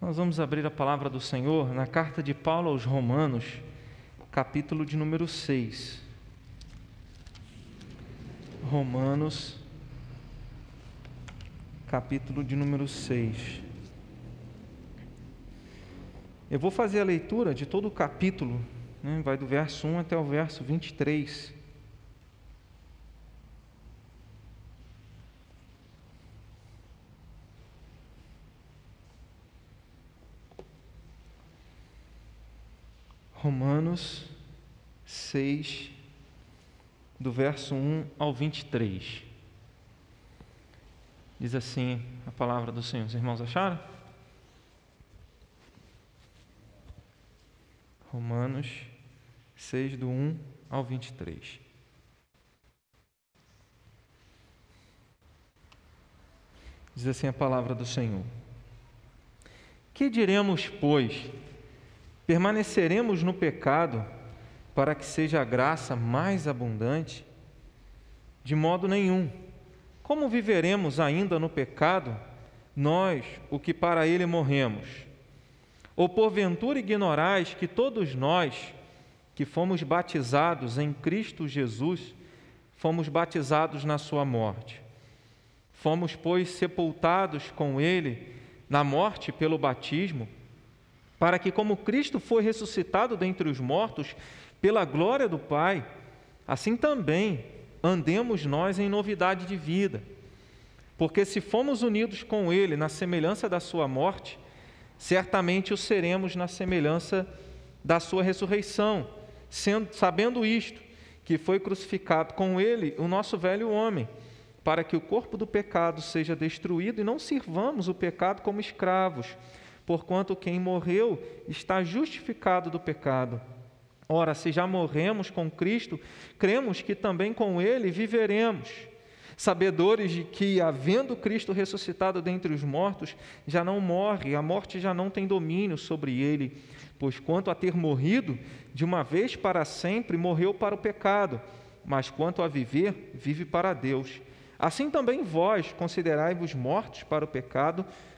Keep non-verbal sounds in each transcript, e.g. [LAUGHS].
Nós vamos abrir a palavra do Senhor na carta de Paulo aos Romanos, capítulo de número 6. Romanos, capítulo de número 6. Eu vou fazer a leitura de todo o capítulo, né? vai do verso 1 até o verso 23. Romanos 6, do verso 1 ao 23. Diz assim a palavra do Senhor. Os irmãos acharam? Romanos 6, do 1 ao 23. Diz assim a palavra do Senhor: Que diremos, pois? Permaneceremos no pecado para que seja a graça mais abundante? De modo nenhum. Como viveremos ainda no pecado, nós, o que para ele morremos? Ou porventura ignorais que todos nós, que fomos batizados em Cristo Jesus, fomos batizados na sua morte? Fomos, pois, sepultados com ele na morte pelo batismo para que, como Cristo foi ressuscitado dentre os mortos, pela glória do Pai, assim também andemos nós em novidade de vida. Porque se fomos unidos com Ele na semelhança da Sua morte, certamente o seremos na semelhança da Sua ressurreição, sendo, sabendo isto, que foi crucificado com Ele o nosso velho homem, para que o corpo do pecado seja destruído e não sirvamos o pecado como escravos porquanto quem morreu está justificado do pecado. Ora, se já morremos com Cristo, cremos que também com Ele viveremos, sabedores de que, havendo Cristo ressuscitado dentre os mortos, já não morre, a morte já não tem domínio sobre ele, pois quanto a ter morrido, de uma vez para sempre morreu para o pecado, mas quanto a viver, vive para Deus. Assim também vós considerai-vos mortos para o pecado,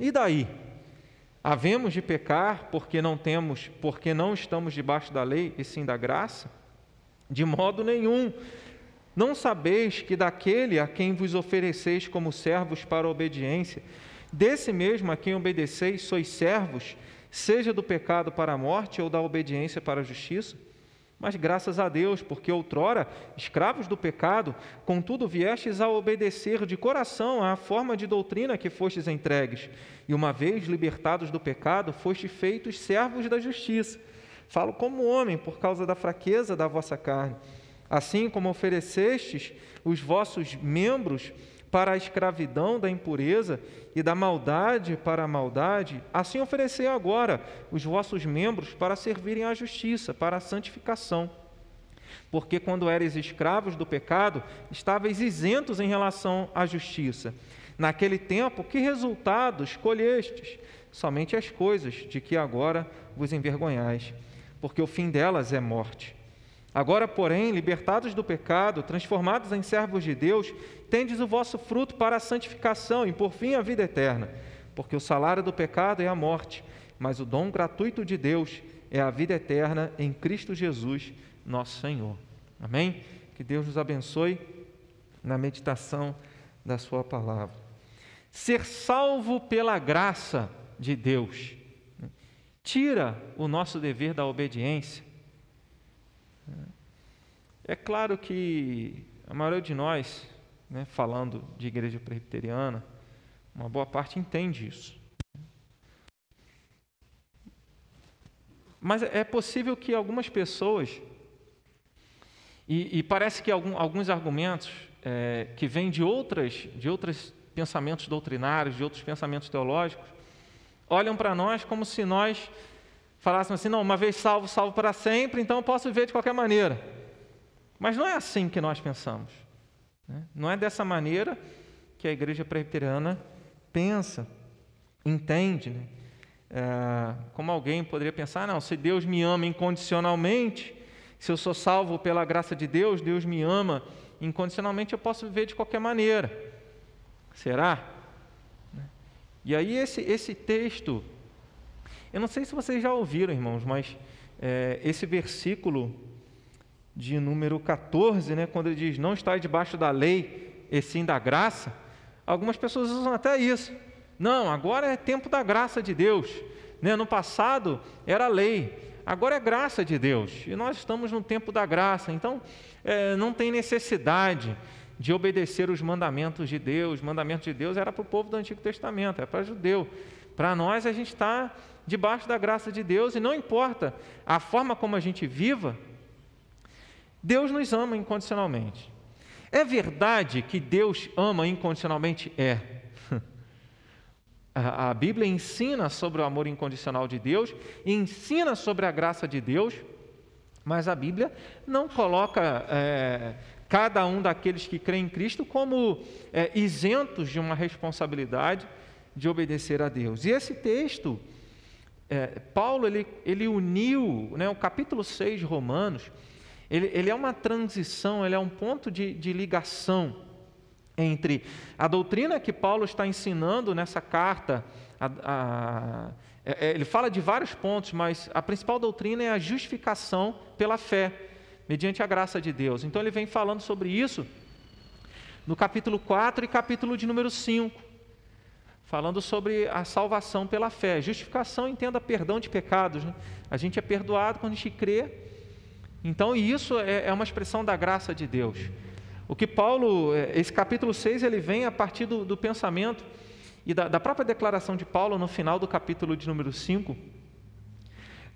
E daí? Havemos de pecar porque não temos, porque não estamos debaixo da lei e sim da graça? De modo nenhum. Não sabeis que daquele a quem vos ofereceis como servos para a obediência, desse mesmo a quem obedeceis sois servos, seja do pecado para a morte ou da obediência para a justiça? Mas graças a Deus, porque outrora, escravos do pecado, contudo viestes a obedecer de coração à forma de doutrina que fostes entregues, e uma vez libertados do pecado, fostes feitos servos da justiça. Falo como homem, por causa da fraqueza da vossa carne. Assim como oferecestes os vossos membros para a escravidão da impureza e da maldade para a maldade, assim oferecei agora os vossos membros para servirem à justiça, para a santificação. Porque quando eres escravos do pecado, estavais isentos em relação à justiça. Naquele tempo, que resultados colhestes? Somente as coisas de que agora vos envergonhais, porque o fim delas é morte. Agora, porém, libertados do pecado, transformados em servos de Deus, tendes o vosso fruto para a santificação e, por fim, a vida eterna. Porque o salário do pecado é a morte, mas o dom gratuito de Deus é a vida eterna em Cristo Jesus, nosso Senhor. Amém? Que Deus nos abençoe na meditação da Sua palavra. Ser salvo pela graça de Deus tira o nosso dever da obediência é claro que a maioria de nós, né, falando de igreja presbiteriana, uma boa parte entende isso. Mas é possível que algumas pessoas, e, e parece que algum, alguns argumentos é, que vêm de outras, de outros pensamentos doutrinários, de outros pensamentos teológicos, olham para nós como se nós falássemos assim: não, uma vez salvo, salvo para sempre, então eu posso viver de qualquer maneira. Mas não é assim que nós pensamos. Né? Não é dessa maneira que a igreja presbiteriana pensa, entende. Né? É, como alguém poderia pensar: não, se Deus me ama incondicionalmente, se eu sou salvo pela graça de Deus, Deus me ama incondicionalmente, eu posso viver de qualquer maneira. Será? Né? E aí, esse, esse texto, eu não sei se vocês já ouviram, irmãos, mas é, esse versículo de número 14, né, quando ele diz: Não está debaixo da lei, e sim da graça, algumas pessoas usam até isso. Não, agora é tempo da graça de Deus. Né? No passado era lei, agora é graça de Deus. E nós estamos no tempo da graça, então é, não tem necessidade de obedecer os mandamentos de Deus. Os mandamentos de Deus era para o povo do Antigo Testamento, era para judeu. Para nós, a gente está debaixo da graça de Deus e não importa a forma como a gente viva, Deus nos ama incondicionalmente. É verdade que Deus ama incondicionalmente? É. [LAUGHS] A Bíblia ensina sobre o amor incondicional de Deus, ensina sobre a graça de Deus, mas a Bíblia não coloca é, cada um daqueles que creem em Cristo como é, isentos de uma responsabilidade de obedecer a Deus. E esse texto, é, Paulo ele, ele uniu né, o capítulo 6 de Romanos, ele, ele, é uma transição, ele é um ponto de, de ligação entre a doutrina que Paulo está ensinando nessa carta, a, a, é, é, ele fala de vários pontos, mas a principal doutrina é a justificação pela fé mediante a graça de Deus. Então ele vem falando sobre isso no capítulo 4 e capítulo de número 5, falando sobre a salvação pela fé. Justificação entenda perdão de pecados. Né? A gente é perdoado quando a gente crê. Então, isso é, é uma expressão da graça de Deus. O que Paulo, é, esse capítulo 6, ele vem a partir do, do pensamento e da, da, própria declaração de Paulo no final do capítulo de número 5,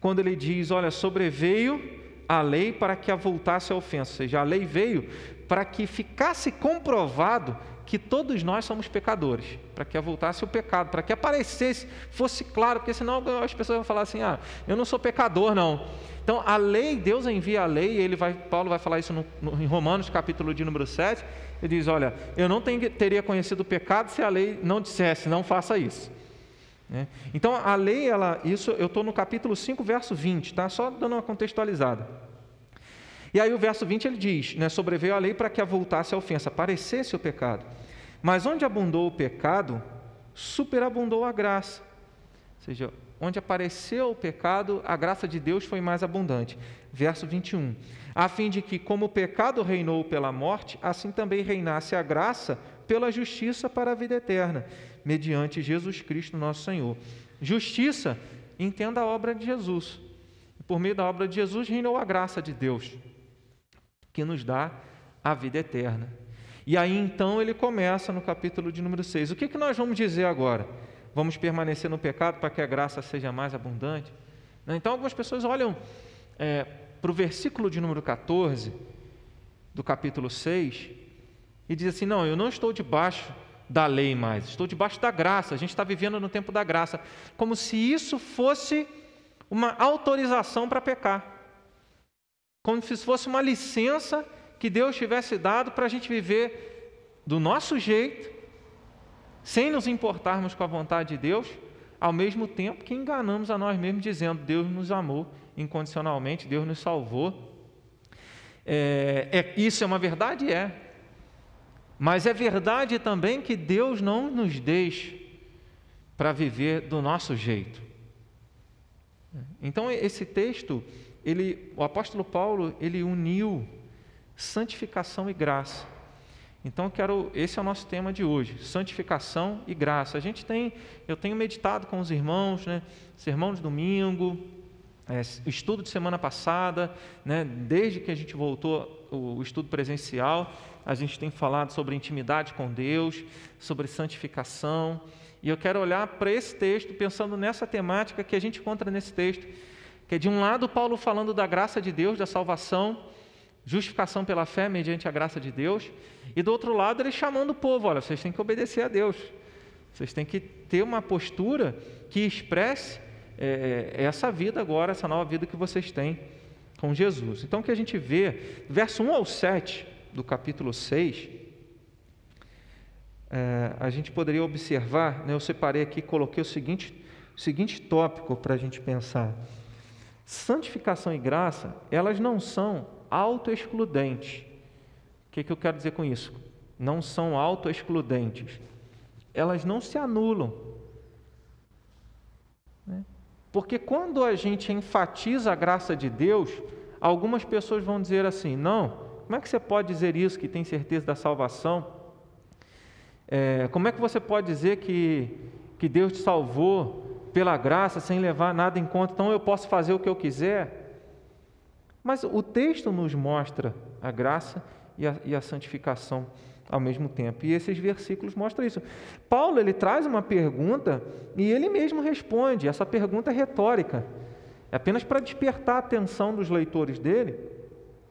quando ele diz: Olha, sobreveio a lei para que avultasse a ofensa. Ou seja, a lei veio para que ficasse comprovado que todos nós somos pecadores, para que avultasse o pecado, para que aparecesse, fosse claro, porque senão as pessoas vão falar assim: ah, eu não sou pecador, não. Então, a lei, Deus envia a lei, ele vai, Paulo vai falar isso no, no, em Romanos, capítulo de número 7. Ele diz: Olha, eu não tenho, teria conhecido o pecado se a lei não dissesse, não faça isso. Né? Então, a lei, ela, isso eu estou no capítulo 5, verso 20, tá? só dando uma contextualizada. E aí o verso 20 ele diz, né, sobreveio a lei para que avultasse a ofensa, aparecesse o pecado. Mas onde abundou o pecado, superabundou a graça. Ou seja, onde apareceu o pecado, a graça de Deus foi mais abundante. Verso 21. A fim de que, como o pecado reinou pela morte, assim também reinasse a graça pela justiça para a vida eterna mediante Jesus Cristo, nosso Senhor. Justiça, entenda a obra de Jesus. Por meio da obra de Jesus reinou a graça de Deus, que nos dá a vida eterna. E aí então ele começa no capítulo de número 6. O que, que nós vamos dizer agora? Vamos permanecer no pecado para que a graça seja mais abundante? Então algumas pessoas olham é, para o versículo de número 14 do capítulo 6 e dizem assim: não, eu não estou debaixo da lei mais, estou debaixo da graça, a gente está vivendo no tempo da graça, como se isso fosse uma autorização para pecar, como se fosse uma licença que Deus tivesse dado para a gente viver do nosso jeito, sem nos importarmos com a vontade de Deus, ao mesmo tempo que enganamos a nós mesmos, dizendo: Deus nos amou incondicionalmente, Deus nos salvou. É, é, isso é uma verdade? É. Mas é verdade também que Deus não nos deixa para viver do nosso jeito. Então esse texto, ele, o apóstolo Paulo, ele uniu santificação e graça. Então quero, esse é o nosso tema de hoje, santificação e graça. A gente tem, eu tenho meditado com os irmãos, né, sermão de domingo, é, estudo de semana passada, né, desde que a gente voltou o, o estudo presencial, a gente tem falado sobre intimidade com Deus, sobre santificação, e eu quero olhar para esse texto pensando nessa temática que a gente encontra nesse texto, que é de um lado Paulo falando da graça de Deus, da salvação, justificação pela fé mediante a graça de Deus, e do outro lado ele chamando o povo, olha, vocês têm que obedecer a Deus. Vocês têm que ter uma postura que expresse é, essa vida agora, essa nova vida que vocês têm com Jesus. Então, o que a gente vê, verso 1 ao 7 do capítulo 6, é, a gente poderia observar, né, eu separei aqui, coloquei o seguinte, o seguinte tópico para a gente pensar. Santificação e graça, elas não são autoexcludentes. O que, que eu quero dizer com isso? Não são autoexcludentes elas não se anulam. Né? Porque quando a gente enfatiza a graça de Deus, algumas pessoas vão dizer assim: não, como é que você pode dizer isso, que tem certeza da salvação? É, como é que você pode dizer que, que Deus te salvou pela graça sem levar nada em conta, então eu posso fazer o que eu quiser? Mas o texto nos mostra a graça e a, e a santificação ao mesmo tempo. E esses versículos mostram isso. Paulo ele traz uma pergunta e ele mesmo responde. Essa pergunta é retórica, é apenas para despertar a atenção dos leitores dele.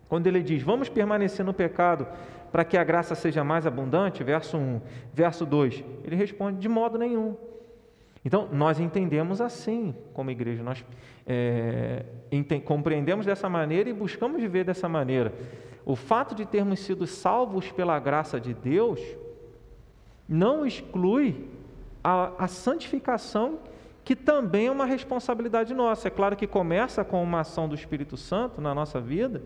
Quando ele diz: "Vamos permanecer no pecado para que a graça seja mais abundante", verso 1, verso 2, ele responde: "De modo nenhum". Então, nós entendemos assim como igreja, nós é, compreendemos dessa maneira e buscamos viver dessa maneira o fato de termos sido salvos pela graça de Deus não exclui a, a, santificação, que também é uma responsabilidade nossa. É claro que começa com uma ação do Espírito Santo na nossa vida,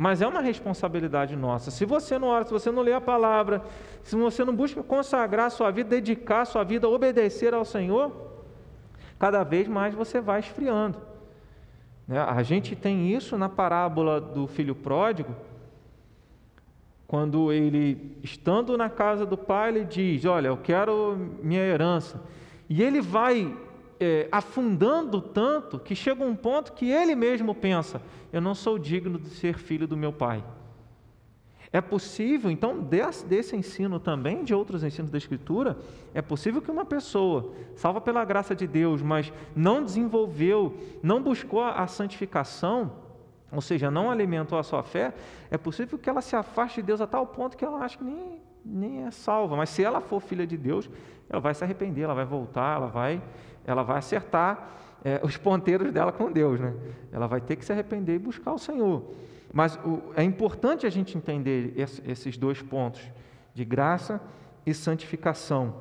mas é uma responsabilidade nossa. Se você não ora, se você não lê a palavra, se você não busca consagrar sua vida, dedicar sua vida, obedecer ao Senhor, cada vez mais você vai esfriando. Né? A gente tem isso na parábola do filho pródigo, quando ele, estando na casa do pai, ele diz: Olha, eu quero minha herança. E ele vai é, afundando tanto que chega um ponto que ele mesmo pensa: Eu não sou digno de ser filho do meu pai. É possível, então, desse, desse, ensino também, de outros ensinos da Escritura, é possível que uma pessoa, salva pela graça de Deus, mas não desenvolveu, não buscou a, santificação, ou seja, não alimentou a sua fé, é possível que ela se afaste de Deus a tal ponto que ela acha que nem, nem é salva. Mas se ela for filha de Deus, ela vai se arrepender, ela vai voltar, ela vai, ela vai acertar é, os ponteiros dela com Deus. Né? Ela vai ter que se arrepender e buscar o Senhor. Mas o, é importante a gente entender esses dois pontos, de graça e santificação.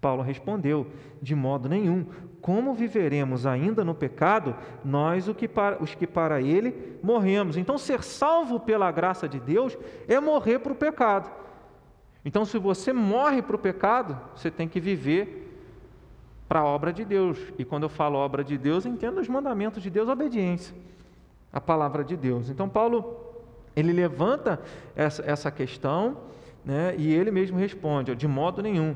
Paulo respondeu: de modo nenhum. Como viveremos ainda no pecado, nós os que para ele morremos? Então, ser salvo pela graça de Deus é morrer para o pecado. Então, se você morre para o pecado, você tem que viver para a obra de Deus. E quando eu falo obra de Deus, entendo os mandamentos de Deus, obediência a palavra de Deus. Então, Paulo, ele levanta essa, essa questão né, e ele mesmo responde: de modo nenhum.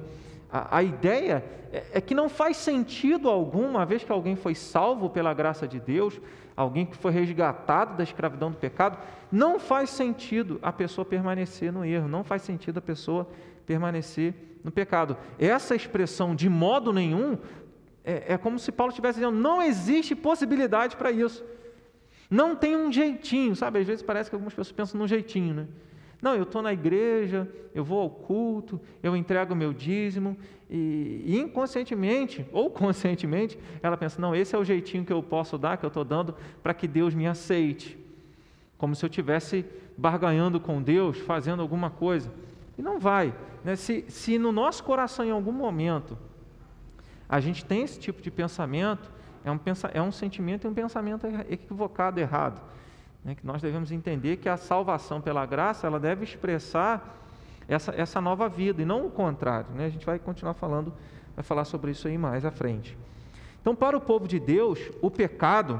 A, a ideia é, é, que não faz sentido algum, uma vez que alguém foi salvo pela graça de Deus, alguém que foi resgatado da escravidão do pecado, não faz sentido a pessoa permanecer no erro, não faz sentido a pessoa permanecer no pecado. Essa expressão de modo nenhum é, é como se Paulo estivesse dizendo: não existe possibilidade para isso. Não tem um jeitinho, sabe? Às vezes parece que algumas pessoas pensam num jeitinho, né? Não, eu estou na igreja, eu vou ao culto, eu entrego o meu dízimo, e, e, inconscientemente, ou [LAUGHS] conscientemente, ela pensa: não, esse é o jeitinho que eu posso dar, que eu estou dando, para que Deus me aceite. Como se eu estivesse barganhando com Deus, fazendo alguma coisa. E não vai. Né? Se, se no nosso coração, em algum momento, a gente tem esse tipo de pensamento, é um, é um sentimento e um pensamento equivocado, errado. Né? Que nós devemos entender que a salvação pela graça ela deve expressar essa, essa nova vida e não o contrário. Né? A gente vai continuar falando, vai falar sobre isso aí mais à frente. Então, para o povo de Deus, o pecado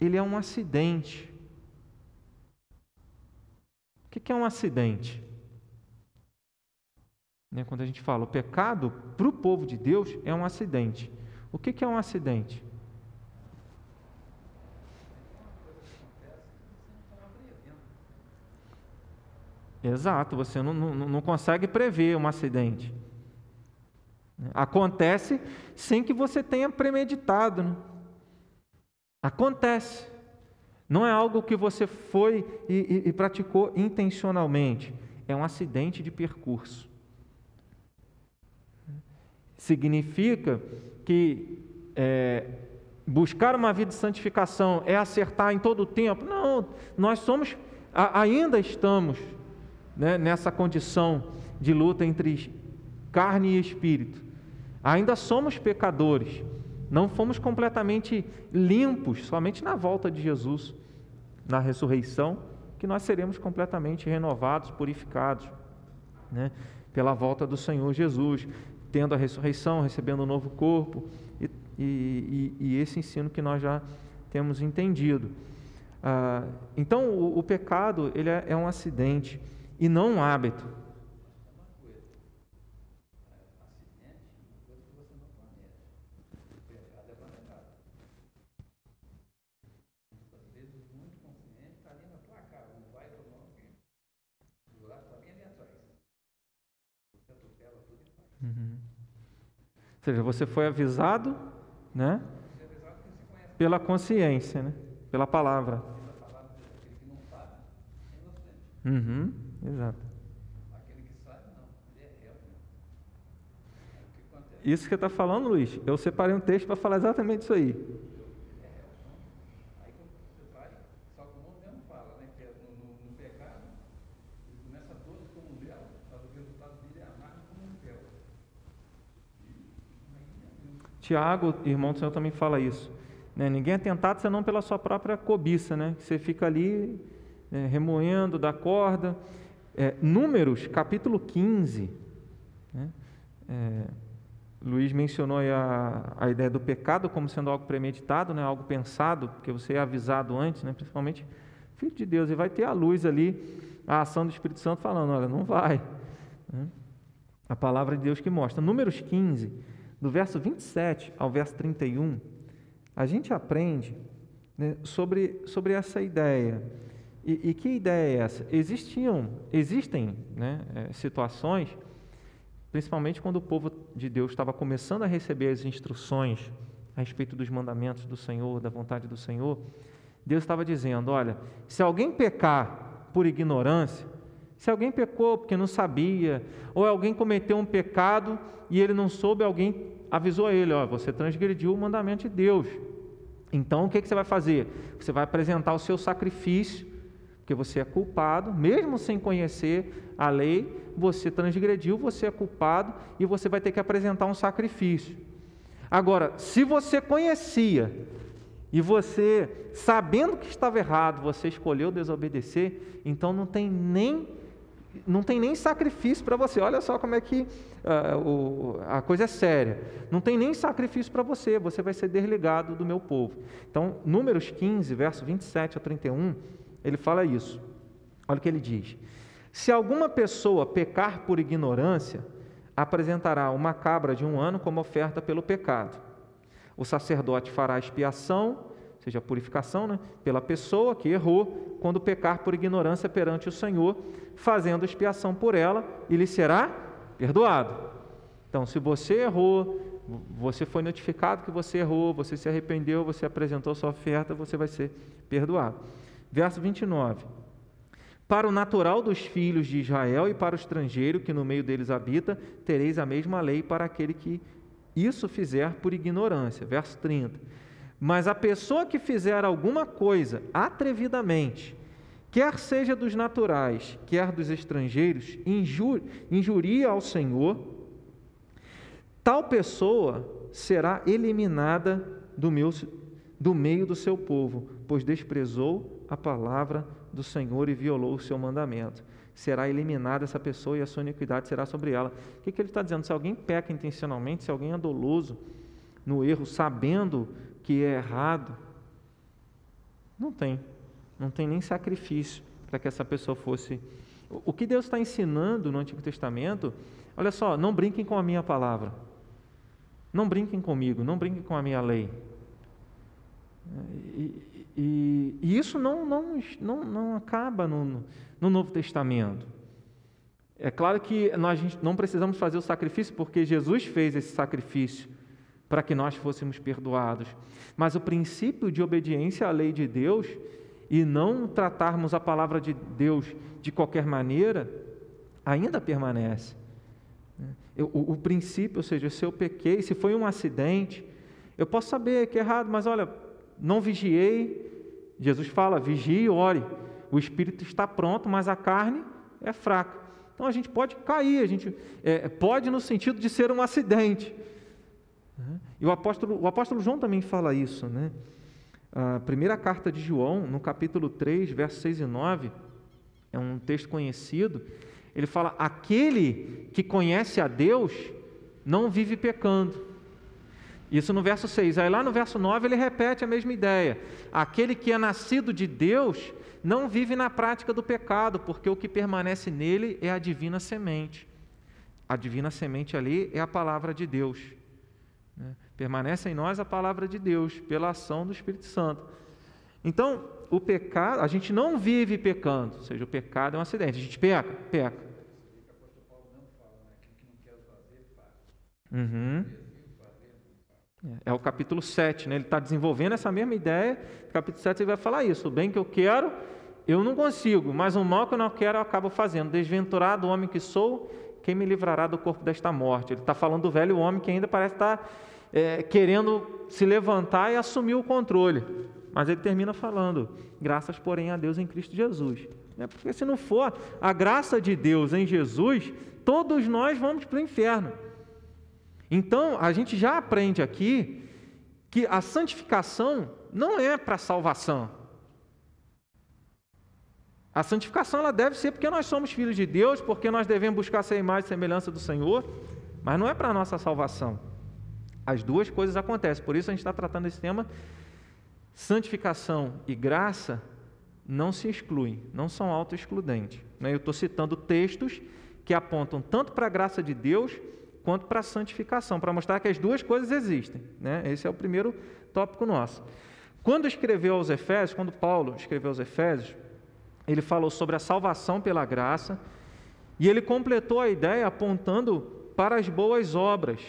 ele é um acidente. O que é um acidente? Né, quando a gente fala o pecado para o povo de Deus é um acidente. O que é um acidente? Exato, você não, não, não, consegue prever um acidente. Acontece sem que você tenha premeditado. Né? Acontece. Não é algo que você foi e, e, e praticou intencionalmente. É um acidente de percurso. Significa que é, buscar uma vida de santificação é acertar em todo o tempo. Não, nós somos, ainda estamos né, nessa condição de luta entre carne e espírito. Ainda somos pecadores, não fomos completamente limpos, somente na volta de Jesus, na ressurreição, que nós seremos completamente renovados, purificados, né, pela volta do Senhor Jesus, tendo a ressurreição, recebendo um novo corpo, e, e, e esse ensino que nós já temos entendido. Ah, então, o, o, pecado ele é, é um acidente e não um hábito. Uhum. Seja, você foi avisado, né? Pela consciência, né? Pela palavra. Uhum, exato. Isso que você está falando, Luiz, eu separei um texto para falar exatamente isso aí. Tiago, irmão do Senhor, também fala isso. Né? Ninguém é tentado senão pela sua própria cobiça, né? Você fica ali é, remoendo da corda. É, números, capítulo 15. Né? É, Luiz mencionou a, a ideia do pecado como sendo algo premeditado, né? algo pensado, porque você é avisado antes, né? principalmente filho de Deus, e vai ter a luz ali, a ação do Espírito Santo falando: olha, não vai. Né? A palavra de Deus que mostra. Números 15 do verso 27 ao verso 31, a gente aprende né, sobre, sobre essa ideia. E, e, que ideia é essa? Existiam, existem né, é, situações, principalmente quando o povo de Deus estava começando a receber as instruções a respeito dos mandamentos do Senhor, da vontade do Senhor, Deus estava dizendo: olha, se alguém pecar por ignorância, se alguém pecou porque não sabia, ou alguém cometeu um pecado e ele não soube, alguém avisou ele: ó, você transgrediu o mandamento de Deus. Então o que, que você vai fazer? Você vai apresentar o seu sacrifício, porque você é culpado, mesmo sem conhecer a lei, você transgrediu, você é culpado e você vai ter que apresentar um sacrifício. Agora, se você conhecia e você, sabendo que estava errado, você escolheu desobedecer, então não tem nem não tem nem sacrifício para você. Olha só como é que uh, o, a coisa é séria. Não tem nem sacrifício para você, você vai ser desligado do meu povo. Então, Números 15, verso 27 a 31, ele fala isso. Olha o que ele diz: Se alguma pessoa pecar por ignorância, apresentará uma cabra de um ano como oferta pelo pecado. O sacerdote fará expiação seja, a purificação né, pela pessoa que errou quando pecar por ignorância perante o Senhor, fazendo expiação por ela, e lhe será perdoado. Então, se você errou, você foi notificado que você errou, você se arrependeu, você apresentou sua oferta, você vai ser perdoado. Verso 29. Para o natural dos filhos de Israel e para o estrangeiro que no meio deles habita, tereis a mesma lei para aquele que isso fizer por ignorância. Verso 30. Mas a pessoa que fizer alguma coisa atrevidamente, quer seja dos naturais, quer dos estrangeiros, injur, injuria ao Senhor, tal pessoa será eliminada do, meu, do meio do seu povo, pois desprezou a palavra do Senhor e violou o seu mandamento. Será eliminada essa pessoa e a sua iniquidade será sobre ela. O que, que ele está dizendo? Se alguém peca intencionalmente, se alguém é doloso no erro, sabendo que é errado, não tem. Não tem nem sacrifício para que essa pessoa fosse. O que Deus está ensinando no Antigo Testamento, olha só, não brinquem com a minha palavra. Não brinquem comigo, não brinquem com a minha lei. E, e, e isso não, não, não, não acaba no, no Novo Testamento. É claro que nós não precisamos fazer o sacrifício, porque Jesus fez esse sacrifício para que nós fôssemos perdoados. Mas o princípio de obediência à lei de Deus e não tratarmos a palavra de Deus de qualquer maneira ainda permanece. O, o, princípio, ou seja, se eu pequei, se foi um acidente, eu posso saber que é errado, mas olha, não vigiei. Jesus fala: vigie e ore. O espírito está pronto, mas a carne é fraca. Então a gente pode cair, a gente é, pode no sentido de ser um acidente. E o apóstolo, o apóstolo João também fala isso, né? A primeira carta de João, no capítulo 3, versos 6 e 9, é um texto conhecido. Ele fala: Aquele que conhece a Deus não vive pecando. Isso no verso 6. Aí lá no verso 9 ele repete a mesma ideia. Aquele que é nascido de Deus não vive na prática do pecado, porque o que permanece nele é a divina semente. A divina semente ali é a palavra de Deus. Né? Permanece em nós a palavra de Deus, pela ação do Espírito Santo. Então, o pecado, a gente não vive pecando, ou seja, o pecado é um acidente, a gente peca, peca. Uhum. É o capítulo 7, né? ele está desenvolvendo essa mesma ideia. No capítulo 7 ele vai falar isso: o bem que eu quero, eu não consigo, mas o mal que eu não quero, eu acabo fazendo. Desventurado homem que sou, quem me livrará do corpo desta morte? Ele está falando do velho homem que ainda parece estar é, querendo se levantar e assumir o controle. Mas ele termina falando: graças, porém, a Deus em Cristo Jesus. É porque se não for a graça de Deus em Jesus, todos nós vamos para o inferno. Então, a gente já aprende aqui que a santificação não é para salvação. A santificação ela deve ser porque nós somos filhos de Deus, porque nós devemos buscar ser imagem e semelhança do Senhor, mas não é para a nossa salvação. As duas coisas acontecem, por isso a gente está tratando esse tema. Santificação e graça não se excluem, não são auto-excludentes. Né? Eu estou citando textos que apontam tanto para a graça de Deus quanto para a santificação, para mostrar que as duas coisas existem. Né? Esse é o primeiro tópico nosso. Quando escreveu aos Efésios, quando Paulo escreveu aos Efésios, ele falou sobre a salvação pela graça e ele completou a ideia apontando para as boas obras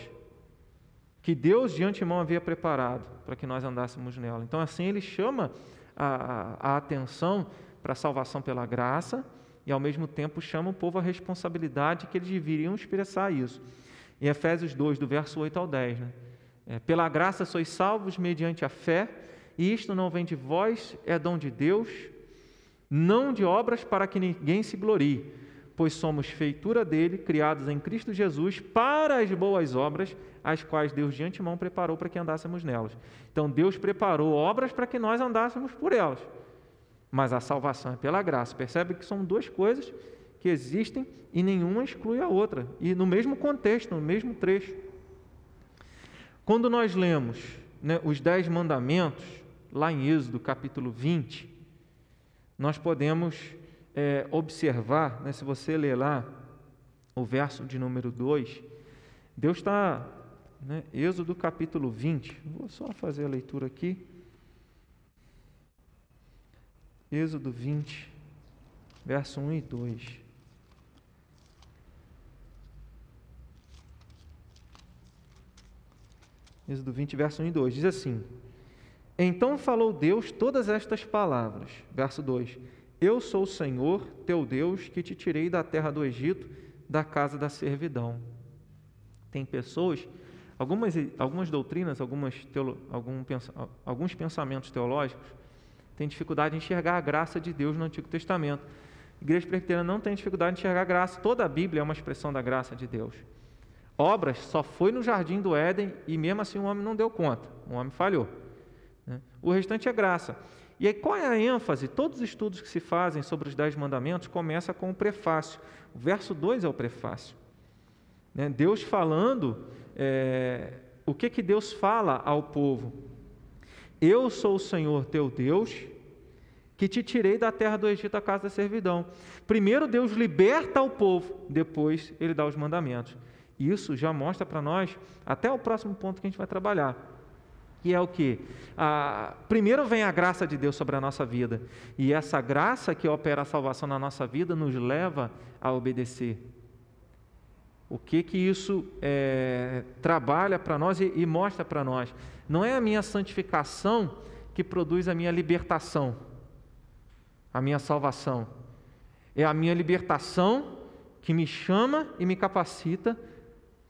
que Deus de antemão havia preparado para que nós andássemos nela. Então, assim, ele chama a, a, atenção para a salvação pela graça e, ao mesmo tempo, chama o povo à responsabilidade que eles deveriam expressar isso. Em Efésios 2, do verso 8 ao 10, né? É, Pela graça sois salvos mediante a fé, e isto não vem de vós, é dom de Deus, não de obras para que ninguém se glorie, pois somos feitura dele, criados em Cristo Jesus, para as boas obras, as quais Deus de antemão preparou para que andássemos nelas. Então Deus preparou obras para que nós andássemos por elas. Mas a salvação é pela graça. Percebe que são duas coisas que existem e nenhuma exclui a outra. E no mesmo contexto, no mesmo trecho. Quando nós lemos né, os Dez Mandamentos, lá em Êxodo capítulo 20, nós podemos é, observar, né, se você ler lá o verso de número 2, Deus está né? Êxodo capítulo 20, vou só fazer a leitura aqui. Êxodo 20, verso 1 e 2. Êxodo 20, verso 1 e 2, diz assim: Então falou Deus todas estas palavras. Verso 2: Eu sou o Senhor, teu Deus, que te tirei da terra do Egito, da casa da servidão. Tem pessoas Algumas, algumas doutrinas, algumas teolo, algum, alguns pensamentos teológicos têm dificuldade em enxergar a graça de Deus no Antigo Testamento. A igreja presbiteriana não tem dificuldade em enxergar a graça. Toda a Bíblia é uma expressão da graça de Deus. Obras só foi no jardim do Éden e mesmo assim o homem não deu conta, o homem falhou. Né? O restante é graça. E aí qual é a ênfase? Todos os estudos que se fazem sobre os Dez Mandamentos começam com o prefácio. O verso 2 é o prefácio. Né? Deus falando é, o que, que Deus fala ao povo? Eu sou o Senhor teu Deus, que te tirei da terra do Egito, a casa da servidão. Primeiro Deus liberta o povo, depois ele dá os mandamentos. Isso já mostra para nós, até o próximo ponto que a gente vai trabalhar, que é o que? primeiro vem a graça de Deus sobre a nossa vida, e essa graça que opera a salvação na nossa vida nos leva a obedecer o que que isso é, trabalha para nós e, e mostra para nós? Não é a minha santificação que produz a minha libertação, a minha salvação. É a minha libertação que me chama e me capacita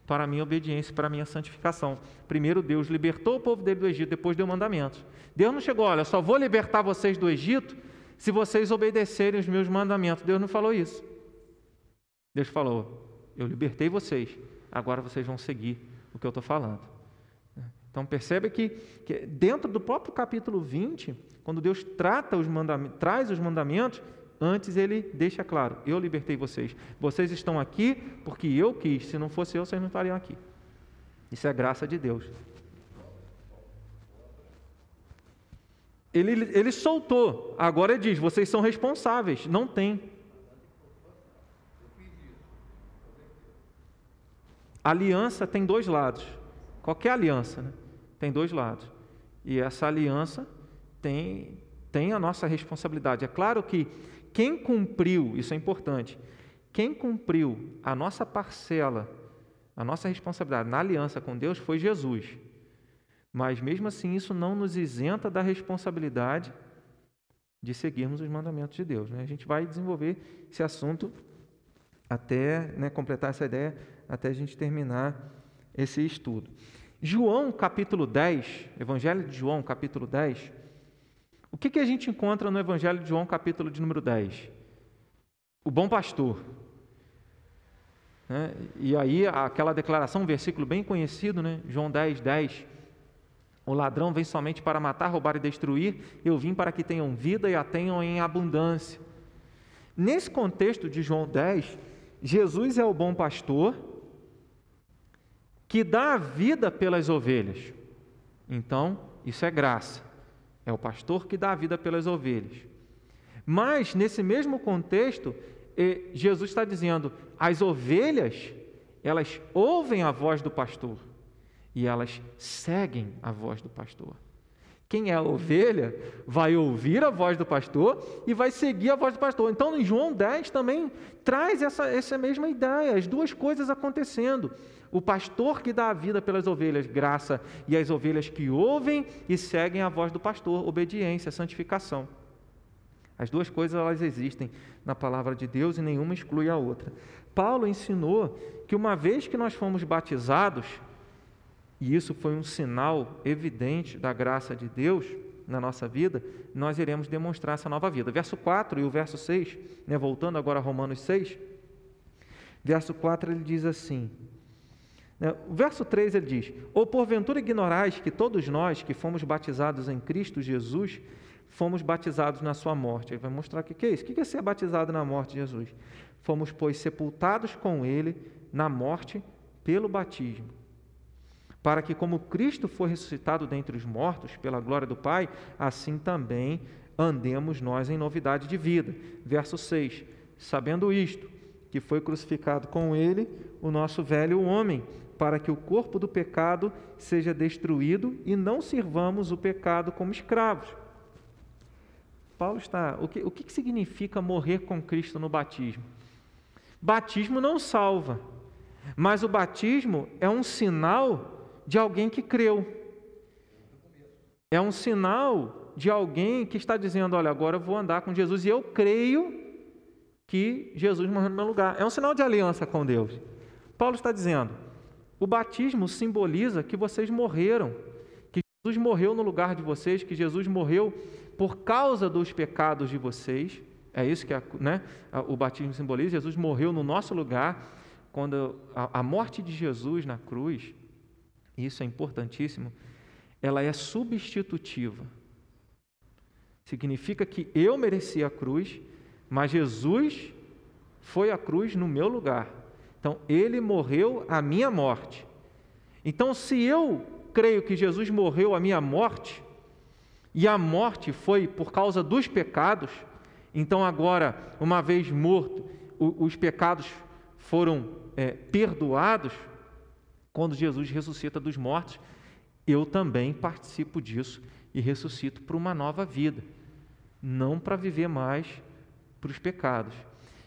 para a minha obediência, para a minha santificação. Primeiro, Deus libertou o povo dele do Egito, depois deu mandamentos. Deus não chegou, olha, só vou libertar vocês do Egito se vocês obedecerem os meus mandamentos. Deus não falou isso. Deus falou: Eu libertei vocês, agora vocês vão seguir o que eu estou falando. Então percebe que, que, dentro do próprio capítulo 20, quando Deus trata os traz os mandamentos, Antes ele deixa claro: eu libertei vocês. Vocês estão aqui porque eu quis. Se não fosse eu, vocês não estariam aqui. Isso é graça de Deus. Ele, ele soltou, agora ele diz: vocês são responsáveis. Não tem. aliança tem dois lados. Qualquer aliança né? tem dois lados. E essa aliança tem, tem a nossa responsabilidade. É claro que quem cumpriu, isso é importante, quem cumpriu a nossa parcela, a nossa responsabilidade na aliança com Deus foi Jesus. Mas mesmo assim, isso não nos isenta da responsabilidade de seguirmos os mandamentos de Deus. Né? A gente vai desenvolver esse assunto até né, completar essa ideia, até a gente terminar esse estudo. João capítulo 10, Evangelho de João capítulo 10, o que, que a gente encontra no Evangelho de João, capítulo de número 10? O bom pastor. Né? E aí, aquela declaração, um versículo bem conhecido, né? João 10, 10. O ladrão vem somente para matar, roubar e destruir. Eu vim para que tenham vida e a tenham em abundância. Nesse contexto de João 10, Jesus é o bom pastor que dá a vida pelas ovelhas. Então, isso é graça. É o pastor que dá a vida pelas ovelhas. Mas, nesse mesmo contexto, Jesus está dizendo: as ovelhas, elas ouvem a voz do pastor e elas seguem a voz do pastor. Quem é a ovelha vai ouvir a voz do pastor e vai seguir a voz do pastor. Então, em João 10 também traz essa, essa mesma ideia, as duas coisas acontecendo. O pastor que dá a vida pelas ovelhas, graça, e as ovelhas que ouvem e seguem a voz do pastor, obediência, santificação. As duas coisas elas existem na palavra de Deus e nenhuma exclui a outra. Paulo ensinou que uma vez que nós fomos batizados, e isso foi um sinal evidente da graça de Deus na nossa vida, nós iremos demonstrar essa nova vida. Verso 4 e o verso 6, né, voltando agora a Romanos 6, verso 4 ele diz assim: né, o verso 3 ele diz: Ou porventura ignorais que todos nós que fomos batizados em Cristo Jesus, fomos batizados na sua morte. Ele vai mostrar o que é isso. O que é ser batizado na morte de Jesus? Fomos, pois, sepultados com ele na morte pelo batismo. Para que, como Cristo foi ressuscitado dentre os mortos pela glória do Pai, assim também andemos nós em novidade de vida. Verso 6: Sabendo isto, que foi crucificado com ele o nosso velho homem, para que o corpo do pecado seja destruído e não sirvamos o pecado como escravos. Paulo está. O que, o que significa morrer com Cristo no batismo? Batismo não salva, mas o batismo é um sinal de alguém que creu. É um sinal de alguém que está dizendo: Olha, agora eu vou andar com Jesus e eu creio que Jesus morreu no meu lugar. É um sinal de aliança com Deus. Paulo está dizendo: o batismo simboliza que vocês morreram, que Jesus morreu no lugar de vocês, que Jesus morreu por causa dos pecados de vocês. É isso que a, né, o batismo simboliza. Jesus morreu no nosso lugar. Quando a, a morte de Jesus na cruz, isso é importantíssimo, ela é substitutiva. Significa que eu mereci a cruz, mas Jesus foi à cruz no meu lugar. Então, ele morreu a minha morte. Então, se eu creio que Jesus morreu a minha morte, e a morte foi por causa dos pecados, então agora, uma vez morto, os pecados foram é, perdoados, quando Jesus ressuscita dos mortos, eu também participo disso e ressuscito para uma nova vida, não para viver mais para os pecados.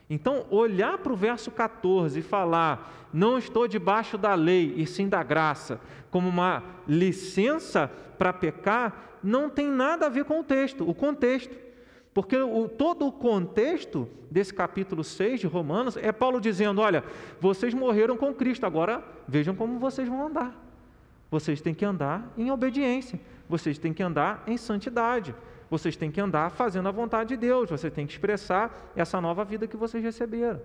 Então, olhar para o verso 14 e falar, não estou debaixo da lei e sim da graça, como uma licença para pecar, não tem nada a ver com o texto, o contexto. Porque o, todo o contexto desse capítulo 6 de Romanos é Paulo dizendo: olha, vocês morreram com Cristo, agora vejam como vocês vão andar. Vocês têm que andar em obediência, vocês têm que andar em santidade, vocês têm que andar fazendo a vontade de Deus, vocês têm que expressar essa nova vida que vocês receberam.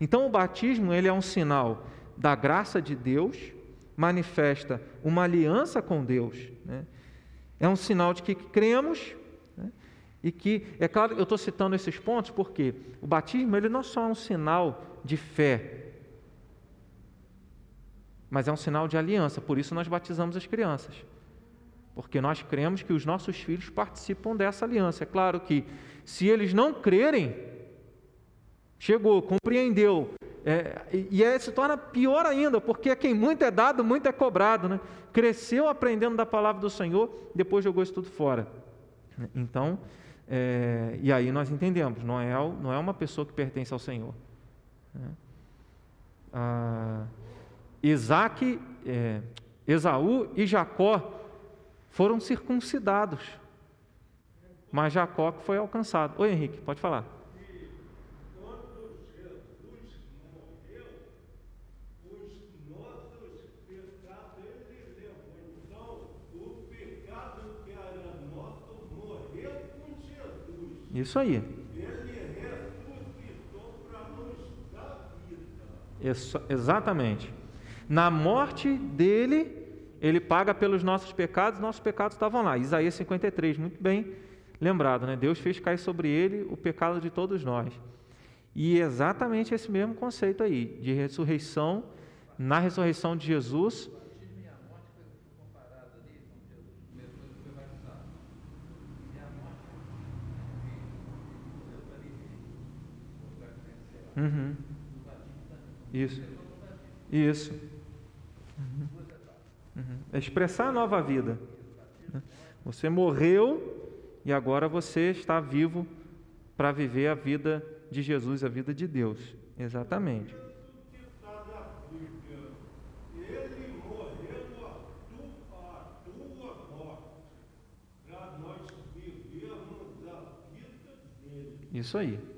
Então o batismo ele é um sinal da graça de Deus, manifesta uma aliança com Deus. Né? É um sinal de que cremos? E que, é claro, eu estou citando esses pontos porque o batismo ele não só é um sinal de fé, mas é um sinal de aliança, por isso nós batizamos as crianças. Porque nós cremos que os nossos filhos participam dessa aliança. É claro que, se eles não crerem, chegou, compreendeu, é, e é, se torna pior ainda, porque quem muito é dado, muito é cobrado. Né? Cresceu aprendendo da palavra do Senhor, depois jogou isso tudo fora. Então, é, e aí nós entendemos, não é, não é uma pessoa que pertence ao Senhor. Né? Ah, Isaac, é, Esaú e Jacó foram circuncidados, mas Jacó foi alcançado. Oi, Henrique, pode falar. Isso aí. Exatamente. Na morte dele, ele paga pelos nossos pecados, nossos pecados estavam lá. Isaías 53, muito bem lembrado, né? Deus fez cair sobre ele o pecado de todos nós. E exatamente esse mesmo conceito aí, de ressurreição, na ressurreição de Jesus. Uhum. Isso. Isso. Uhum. Uhum. É expressar a nova vida. Você morreu e agora você está vivo para viver a vida de Jesus, a vida de Deus. Exatamente. Isso aí.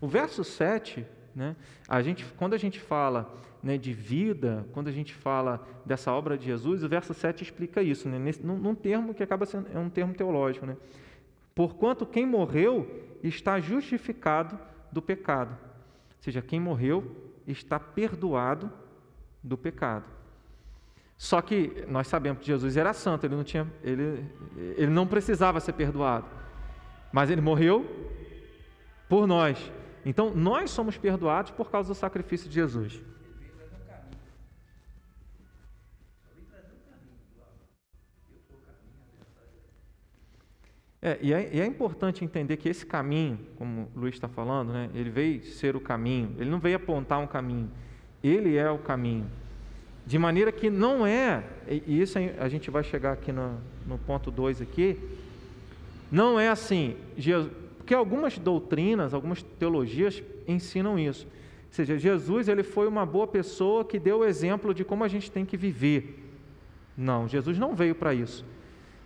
O verso 7 né? A gente, quando a gente fala né, de vida, quando a gente fala dessa obra de Jesus, o verso 7 explica isso, né? Nesse, num, num, termo que acaba sendo é um termo teológico. Né? Porquanto quem morreu está justificado do pecado. Ou seja, quem morreu está perdoado do pecado. Só que nós sabemos que Jesus era santo, ele não, tinha, ele, ele não precisava ser perdoado. Mas ele morreu por nós. Então, nós somos perdoados por causa do sacrifício de Jesus. É, e, é, e, é, importante entender que esse caminho, como o Luiz está falando, né, ele veio ser o caminho, ele não veio apontar um caminho, ele é o caminho. De maneira que não é, e isso a gente vai chegar aqui no, no ponto 2 aqui, não é assim, Jesus, porque algumas doutrinas, algumas teologias ensinam isso. Ou seja, Jesus ele foi uma boa pessoa que deu o exemplo de como a gente tem que viver. Não, Jesus não veio para isso.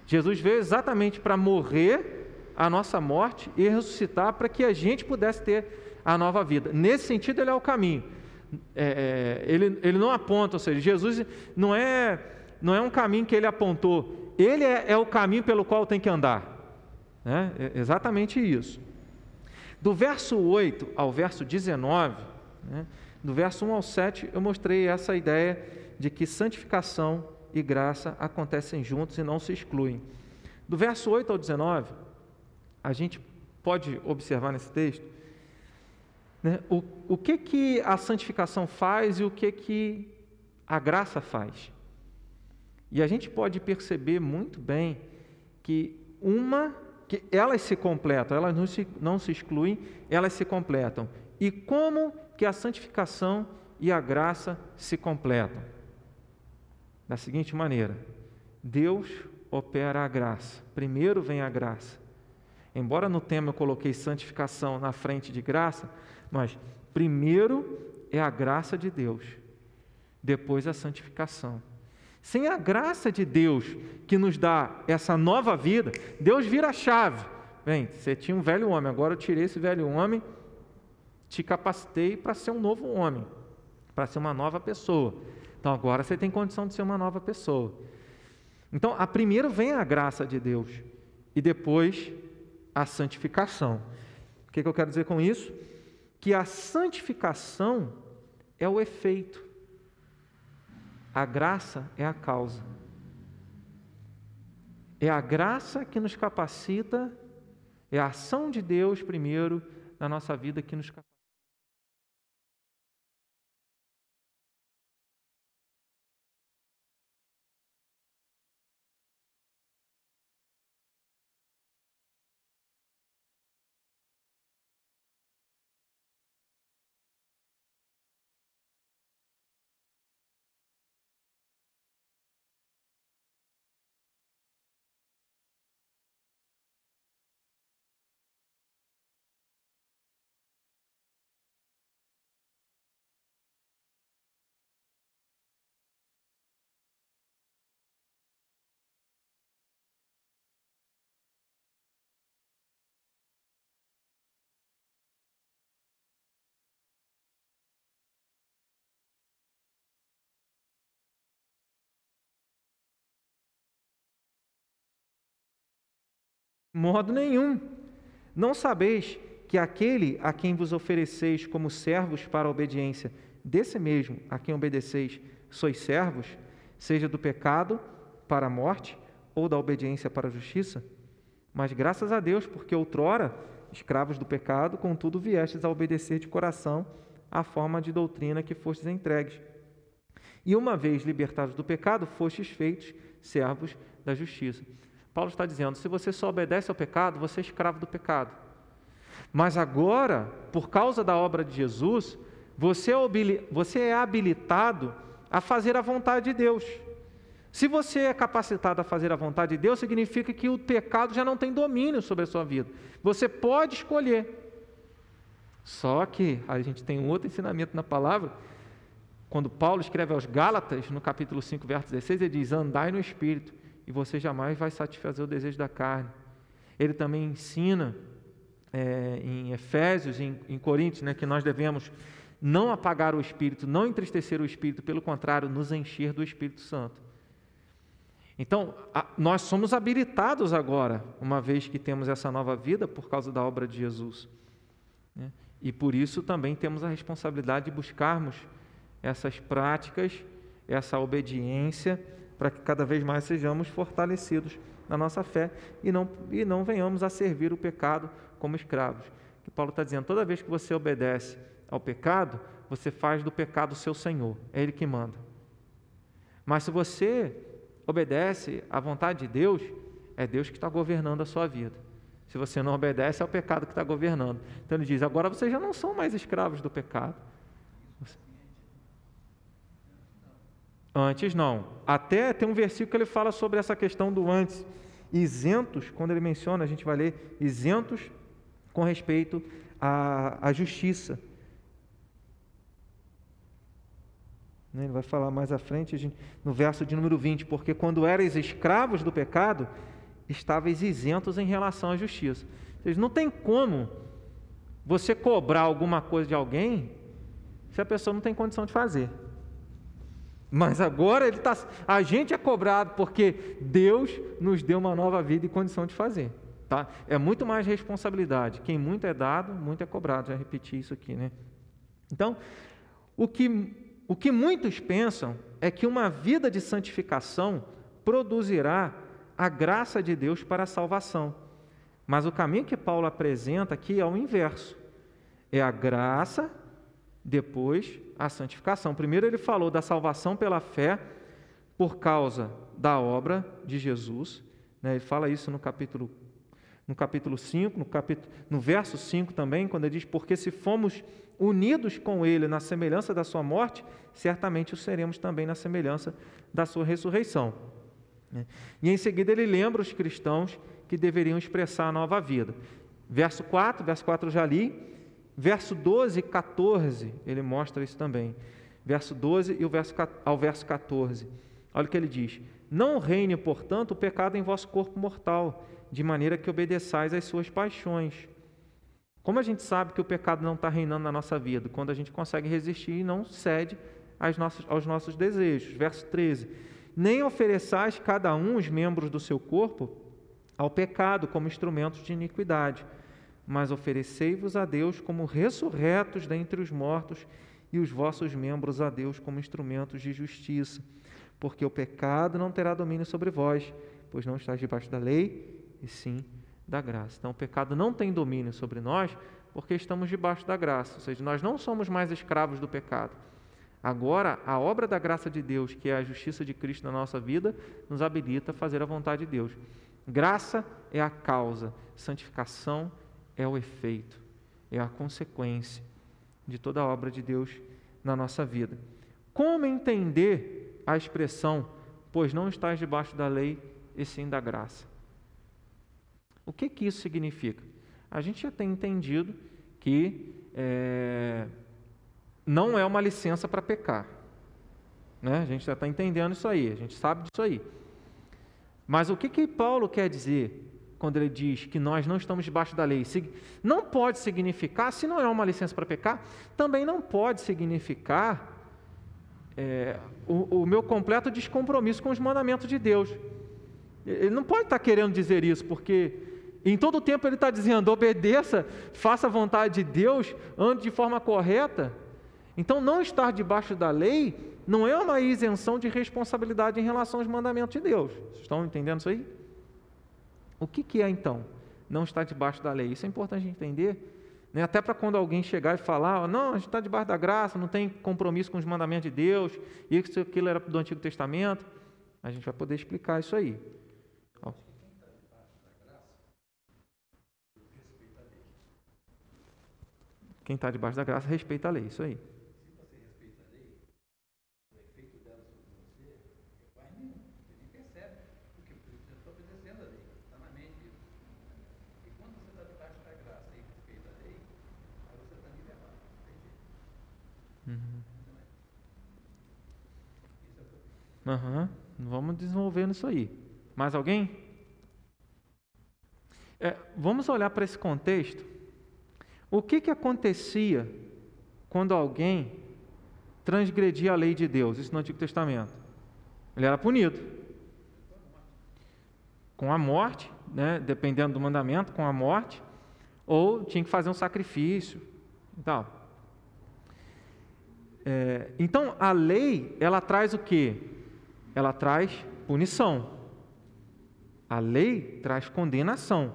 Jesus veio exatamente para morrer a nossa morte e ressuscitar para que a gente pudesse ter a nova vida. Nesse sentido, ele é o caminho. É, é, ele, ele não aponta, ou seja, Jesus não é, não é um caminho que ele apontou, ele é, é o caminho pelo qual tem que andar. Né? É exatamente isso. Do verso 8 ao verso 19, né? do verso 1 ao 7, eu mostrei essa ideia de que santificação e graça acontecem juntos e não se excluem. Do verso 8 ao 19, a gente pode observar nesse texto né, o, o que, que a santificação faz e o que, que a graça faz. E a gente pode perceber muito bem que uma que elas se completam, elas não se, não se excluem, elas se completam. E como que a santificação e a graça se completam? Da seguinte maneira: Deus opera a graça. Primeiro vem a graça. Embora no tema eu coloquei santificação na frente de graça, mas primeiro é a graça de Deus, depois a santificação. Sem a graça de Deus que nos dá essa nova vida, Deus vira a chave vem, você tinha um velho homem, agora eu tirei esse velho homem, te capacitei para ser um novo homem, para ser uma nova pessoa. Então agora você tem condição de ser uma nova pessoa. Então, a primeiro vem a graça de Deus e depois a santificação. O que, que eu quero dizer com isso? Que a santificação é o efeito, a graça é a causa. É a graça que nos capacita, é a ação de Deus primeiro na nossa vida que nos capacita. Modo nenhum. Não sabeis que aquele a quem vos ofereceis como servos para a obediência, desse mesmo a quem obedeceis, sois servos, seja do pecado para a morte ou da obediência para a justiça? Mas graças a Deus, porque outrora, escravos do pecado, contudo viestes a obedecer de coração à forma de doutrina que fostes entregues. E uma vez libertados do pecado, fostes feitos servos da justiça. Paulo está dizendo: se você só obedece ao pecado, você é escravo do pecado. Mas agora, por causa da obra de Jesus, você é, você é habilitado a fazer a vontade de Deus. Se você é capacitado a fazer a vontade de Deus, significa que o pecado já não tem domínio sobre a sua vida. Você pode escolher. Só que a gente tem um outro ensinamento na palavra. Quando Paulo escreve aos Gálatas, no capítulo 5, verso 16, ele diz: Andai no espírito, e você jamais vai satisfazer o desejo da carne. Ele também ensina é, em Efésios, em, em Coríntios, né, que nós devemos não apagar o Espírito, não entristecer o Espírito, pelo contrário, nos encher do Espírito Santo. Então, a, nós somos habilitados agora, uma vez que temos essa nova vida por causa da obra de Jesus. Né? E por isso também temos a responsabilidade de buscarmos essas práticas, essa obediência para que cada vez mais sejamos fortalecidos na nossa fé e não, e não venhamos a servir o pecado como escravos. Que Paulo está dizendo: toda vez que você obedece ao pecado, você faz do pecado seu senhor, é ele que manda. Mas se você obedece à vontade de Deus, é Deus que está governando a sua vida. Se você não obedece, é o pecado que está governando. Então ele diz: agora vocês já não são mais escravos do pecado. Antes não. Até tem um versículo que ele fala sobre essa questão do antes. Isentos, quando ele menciona, a gente vai ler, isentos com respeito à, à justiça. Né, ele vai falar mais à frente, no verso de número 20, porque quando erais escravos do pecado, estavais isentos em relação à justiça. Não tem como você cobrar alguma coisa de alguém se a pessoa não tem condição de fazer. Mas agora ele tá, a gente é cobrado porque Deus nos deu uma nova vida e condição de fazer. Tá? É muito mais responsabilidade. Quem muito é dado, muito é cobrado. Já repeti isso aqui, né? Então, o que, o que muitos pensam é que uma vida de santificação produzirá a graça de Deus para a salvação. Mas o caminho que Paulo apresenta aqui é o inverso. É a graça depois a santificação. Primeiro ele falou da salvação pela fé por causa da obra de Jesus. Né? Ele fala isso no capítulo, no capítulo 5, no, capítulo, no verso 5 também, quando ele diz: Porque se fomos unidos com Ele na semelhança da Sua morte, certamente o seremos também na semelhança da Sua ressurreição. Né? E em seguida ele lembra os cristãos que deveriam expressar a nova vida. Verso 4, verso 4 eu já li, Verso 12 e 14, ele mostra isso também. Verso 12 e o verso, ao verso 14. Olha o que ele diz: Não reine, portanto, o pecado em vosso corpo mortal, de maneira que obedeçais às suas paixões. Como a gente sabe que o pecado não está reinando na nossa vida? Quando a gente consegue resistir e não cede nossas, aos nossos desejos. Verso 13: Nem ofereçais cada um os membros do seu corpo ao pecado como instrumentos de iniquidade, mas oferecei-vos a Deus como ressurretos dentre os mortos e os vossos membros a Deus como instrumentos de justiça, porque o pecado não terá domínio sobre vós, pois não estáis debaixo da lei, e sim da graça. Então, o pecado não tem domínio sobre nós, porque estamos debaixo da graça, ou seja, nós não somos mais escravos do pecado. Agora, a obra da graça de Deus, que é a justiça de Cristo na nossa vida, nos habilita a fazer a vontade de Deus. Graça é a causa, santificação é o efeito, é a consequência de toda a obra de Deus na nossa vida. Como entender a expressão, pois não estás debaixo da lei e sim da graça? O que, que isso significa? A gente já tem entendido que é, não é uma licença para pecar. Né? A gente já está entendendo isso aí, a gente sabe disso aí. Mas o que, que Paulo quer dizer quando ele diz que nós não estamos debaixo da lei? Não pode significar, se não é uma licença para pecar, também não pode significar é, o, o, meu completo descompromisso com os mandamentos de Deus. Ele não pode estar querendo dizer isso, porque em todo o tempo ele está dizendo: obedeça, faça a vontade de Deus, ande de forma correta. Então, não estar debaixo da lei não é uma isenção de responsabilidade em relação aos mandamentos de Deus. Vocês estão entendendo isso aí? O que, que é então não estar debaixo da lei? Isso é importante entender. Né? Até para quando alguém chegar e falar, não, a gente está debaixo da graça, não tem compromisso com os mandamentos de Deus, isso aquilo era do Antigo Testamento, a gente vai poder explicar isso aí. Quem está debaixo da graça respeita a lei, isso aí. Uhum. Vamos desenvolvendo isso aí. Mais alguém? É, vamos olhar para esse contexto. O que, que acontecia quando alguém transgredia a lei de Deus? Isso no Antigo Testamento. Ele era punido. Com a morte, né, dependendo do mandamento, com a morte, ou tinha que fazer um sacrifício tal. É, então, a lei, ela traz o que? ela traz punição. A lei traz condenação.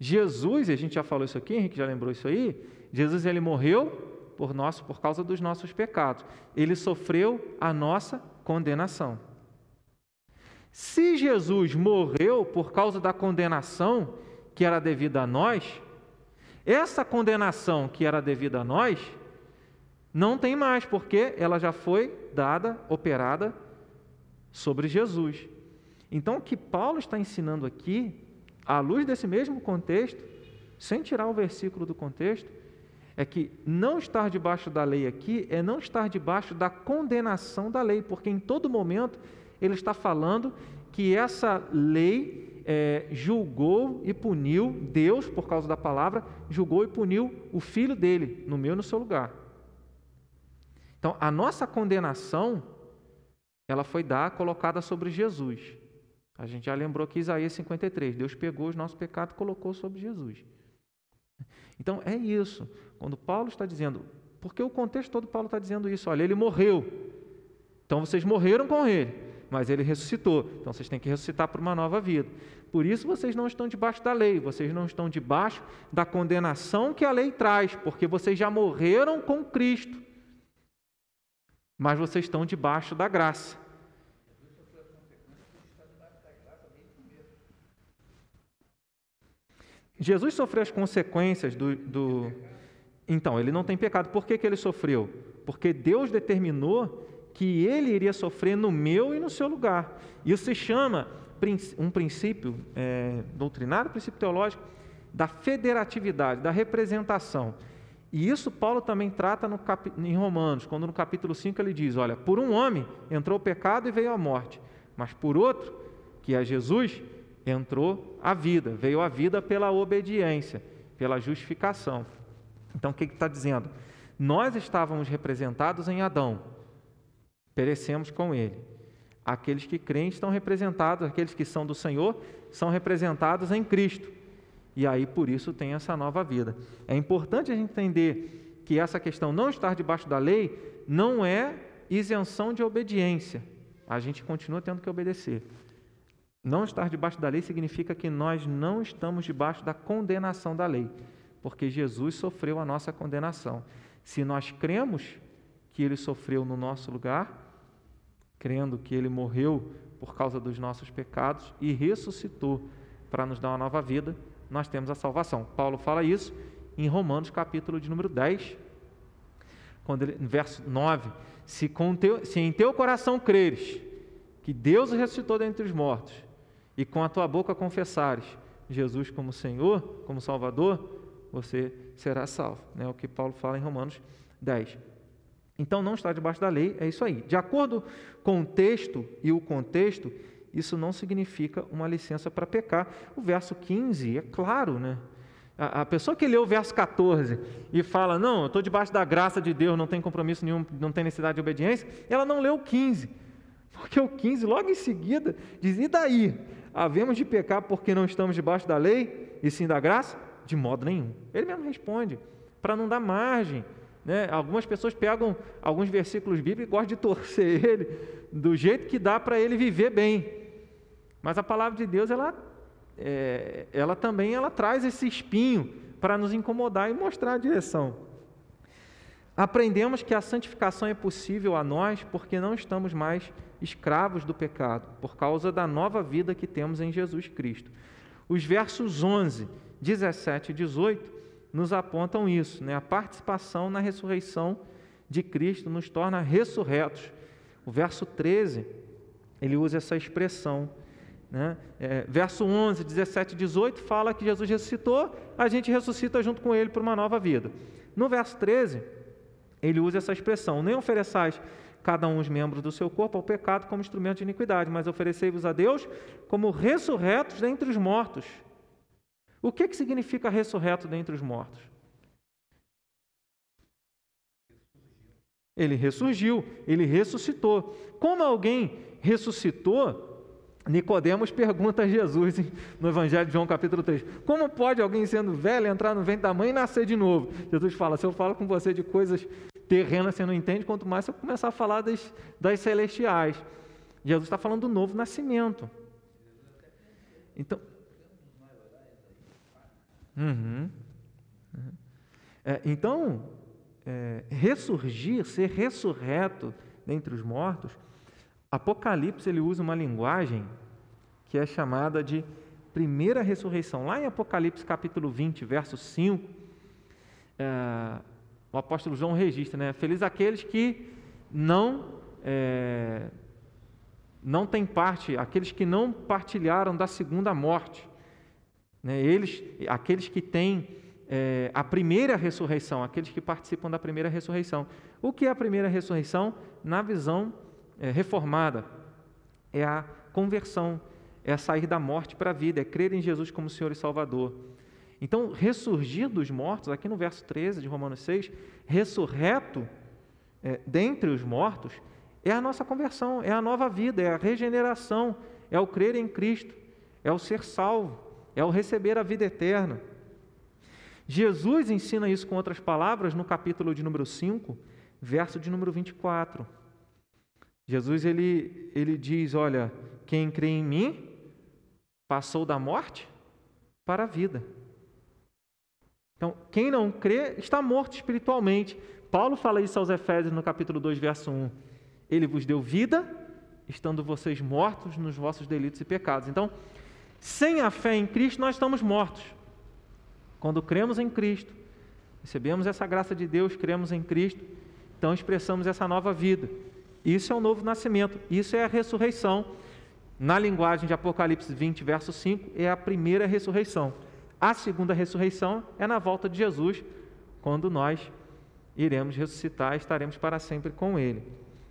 Jesus, e a gente já falou isso aqui, Henrique já lembrou isso aí, Jesus ele morreu por nosso por causa dos nossos pecados. Ele sofreu a nossa condenação. Se Jesus morreu por causa da condenação que era devida a nós, essa condenação que era devida a nós, não tem mais, porque ela já foi dada, operada sobre Jesus. Então, o que Paulo está ensinando aqui, à luz desse mesmo contexto, sem tirar o versículo do contexto, é que não estar debaixo da lei aqui é não estar debaixo da condenação da lei, porque em todo momento ele está falando que essa lei é, julgou e puniu, Deus, por causa da palavra, julgou e puniu o filho dele, no meu e no seu lugar. Então, a nossa condenação, ela foi dar, colocada sobre Jesus. A gente já lembrou que Isaías 53, Deus pegou os nossos pecados e colocou sobre Jesus. Então, é isso. Quando Paulo está dizendo, porque o contexto todo Paulo está dizendo isso, olha, ele morreu. Então, vocês morreram com ele, mas ele ressuscitou. Então, vocês têm que ressuscitar para uma nova vida. Por isso, vocês não estão debaixo da lei, vocês não estão debaixo da condenação que a lei traz, porque vocês já morreram com Cristo mas vocês estão debaixo da graça. Jesus sofreu as consequências do, do, Então, ele não tem pecado. Por que, que ele sofreu? Porque Deus determinou que ele iria sofrer no meu e no seu lugar. Isso se chama um princípio é, doutrinário, princípio teológico, da federatividade, da representação. E isso Paulo também trata cap... em Romanos, quando no capítulo 5 ele diz: Olha, por um homem entrou o pecado e veio a morte, mas por outro, que é Jesus, entrou a vida, veio a vida pela obediência, pela justificação. Então o que está dizendo? Nós estávamos representados em Adão, perecemos com ele. Aqueles que creem estão representados, aqueles que são do Senhor são representados em Cristo. E aí por isso tem essa nova vida. É importante a gente entender que essa questão não estar debaixo da lei não é isenção de obediência. A gente continua tendo que obedecer. Não estar debaixo da lei significa que nós não estamos debaixo da condenação da lei, porque Jesus sofreu a nossa condenação. Se nós cremos que ele sofreu no nosso lugar, crendo que ele morreu por causa dos nossos pecados e ressuscitou para nos dar uma nova vida, nós temos a salvação. Paulo fala isso em Romanos, capítulo de número 10, quando ele, verso 9: se, teu, se em teu coração creres que Deus ressuscitou dentre os mortos, e com a tua boca confessares Jesus como Senhor, como Salvador, você será salvo. É o que Paulo fala em Romanos 10. Então, não está debaixo da lei, é isso aí. De acordo com o texto e o contexto, isso não significa uma licença para pecar. O verso 15 é claro, né? A, a pessoa que lê o verso 14 e fala, não, eu estou debaixo da graça de Deus, não tem compromisso nenhum, não tem necessidade de obediência, ela não leu o 15. Porque o 15, logo em seguida, diz: e daí? Havemos de pecar porque não estamos debaixo da lei e sim da graça? De modo nenhum. Ele mesmo responde, para não dar margem né? Algumas pessoas pegam alguns versículos bíblicos e gostam de torcer [LAUGHS] ele do jeito que dá para ele viver bem. Mas a palavra de Deus, ela, é, ela também ela traz esse espinho para nos incomodar e mostrar a direção. Aprendemos que a santificação é possível a nós porque não estamos mais escravos do pecado, por causa da nova vida que temos em Jesus Cristo. Os versos 11, 17 e 18 nos apontam isso, né? A participação na ressurreição de Cristo nos torna ressurretos. O verso 13, ele usa essa expressão. Né? É, verso 11, 17 e 18 fala que Jesus ressuscitou, a gente ressuscita junto com ele para uma nova vida. No verso 13, ele usa essa expressão: Nem ofereçais cada um os membros do seu corpo ao pecado como instrumento de iniquidade, mas oferecei-vos a Deus como ressurretos dentre os mortos o que, que significa ressurreto dentre os mortos? Ele ressurgiu, ele ressuscitou. Como alguém ressuscitou, Nicodemos pergunta a Jesus no Evangelho de João capítulo 3: Como pode alguém sendo velho entrar no ventre da mãe e nascer de novo? Jesus fala: Se eu falo com você de coisas terrenas, você não entende, quanto mais se eu começar a falar das, das celestiais. Jesus está falando do novo nascimento. Então, Uhum. É, então, é, ressurgir, ser ressurreto dentre os mortos, Apocalipse ele usa uma linguagem que é chamada de primeira ressurreição. Lá em Apocalipse capítulo 20, verso 5, é, o apóstolo João registra, né? Feliz aqueles que não é, não têm parte, aqueles que não partilharam da segunda morte. Né? Eles, aqueles que têm é, a primeira ressurreição, aqueles que participam da primeira ressurreição. O que é a primeira ressurreição? Na visão é, reformada, é a conversão, é sair da morte para a vida, é crer em Jesus como Senhor e Salvador. Então, ressurgir dos mortos, aqui no verso 13 de Romanos 6, ressurreto é, dentre os mortos, é a nossa conversão, é a nova vida, é a regeneração, é o crer em Cristo, é o ser salvo é o receber a vida eterna. Jesus ensina isso com outras palavras no capítulo de número 5, verso de número 24. Jesus ele, ele diz: Olha, quem crê em mim passou da morte para a vida. Então, quem não crê está morto espiritualmente. Paulo fala isso aos Efésios no capítulo 2, verso 1. Ele vos deu vida, estando vocês mortos nos vossos delitos e pecados. Então, sem a fé em Cristo, nós estamos mortos. Quando cremos em Cristo, recebemos essa graça de Deus, cremos em Cristo, então expressamos essa nova vida. Isso é o novo nascimento, isso é a ressurreição. Na linguagem de Apocalipse 20, verso 5, é a primeira ressurreição. A segunda ressurreição é na volta de Jesus, quando nós iremos ressuscitar e estaremos para sempre com Ele.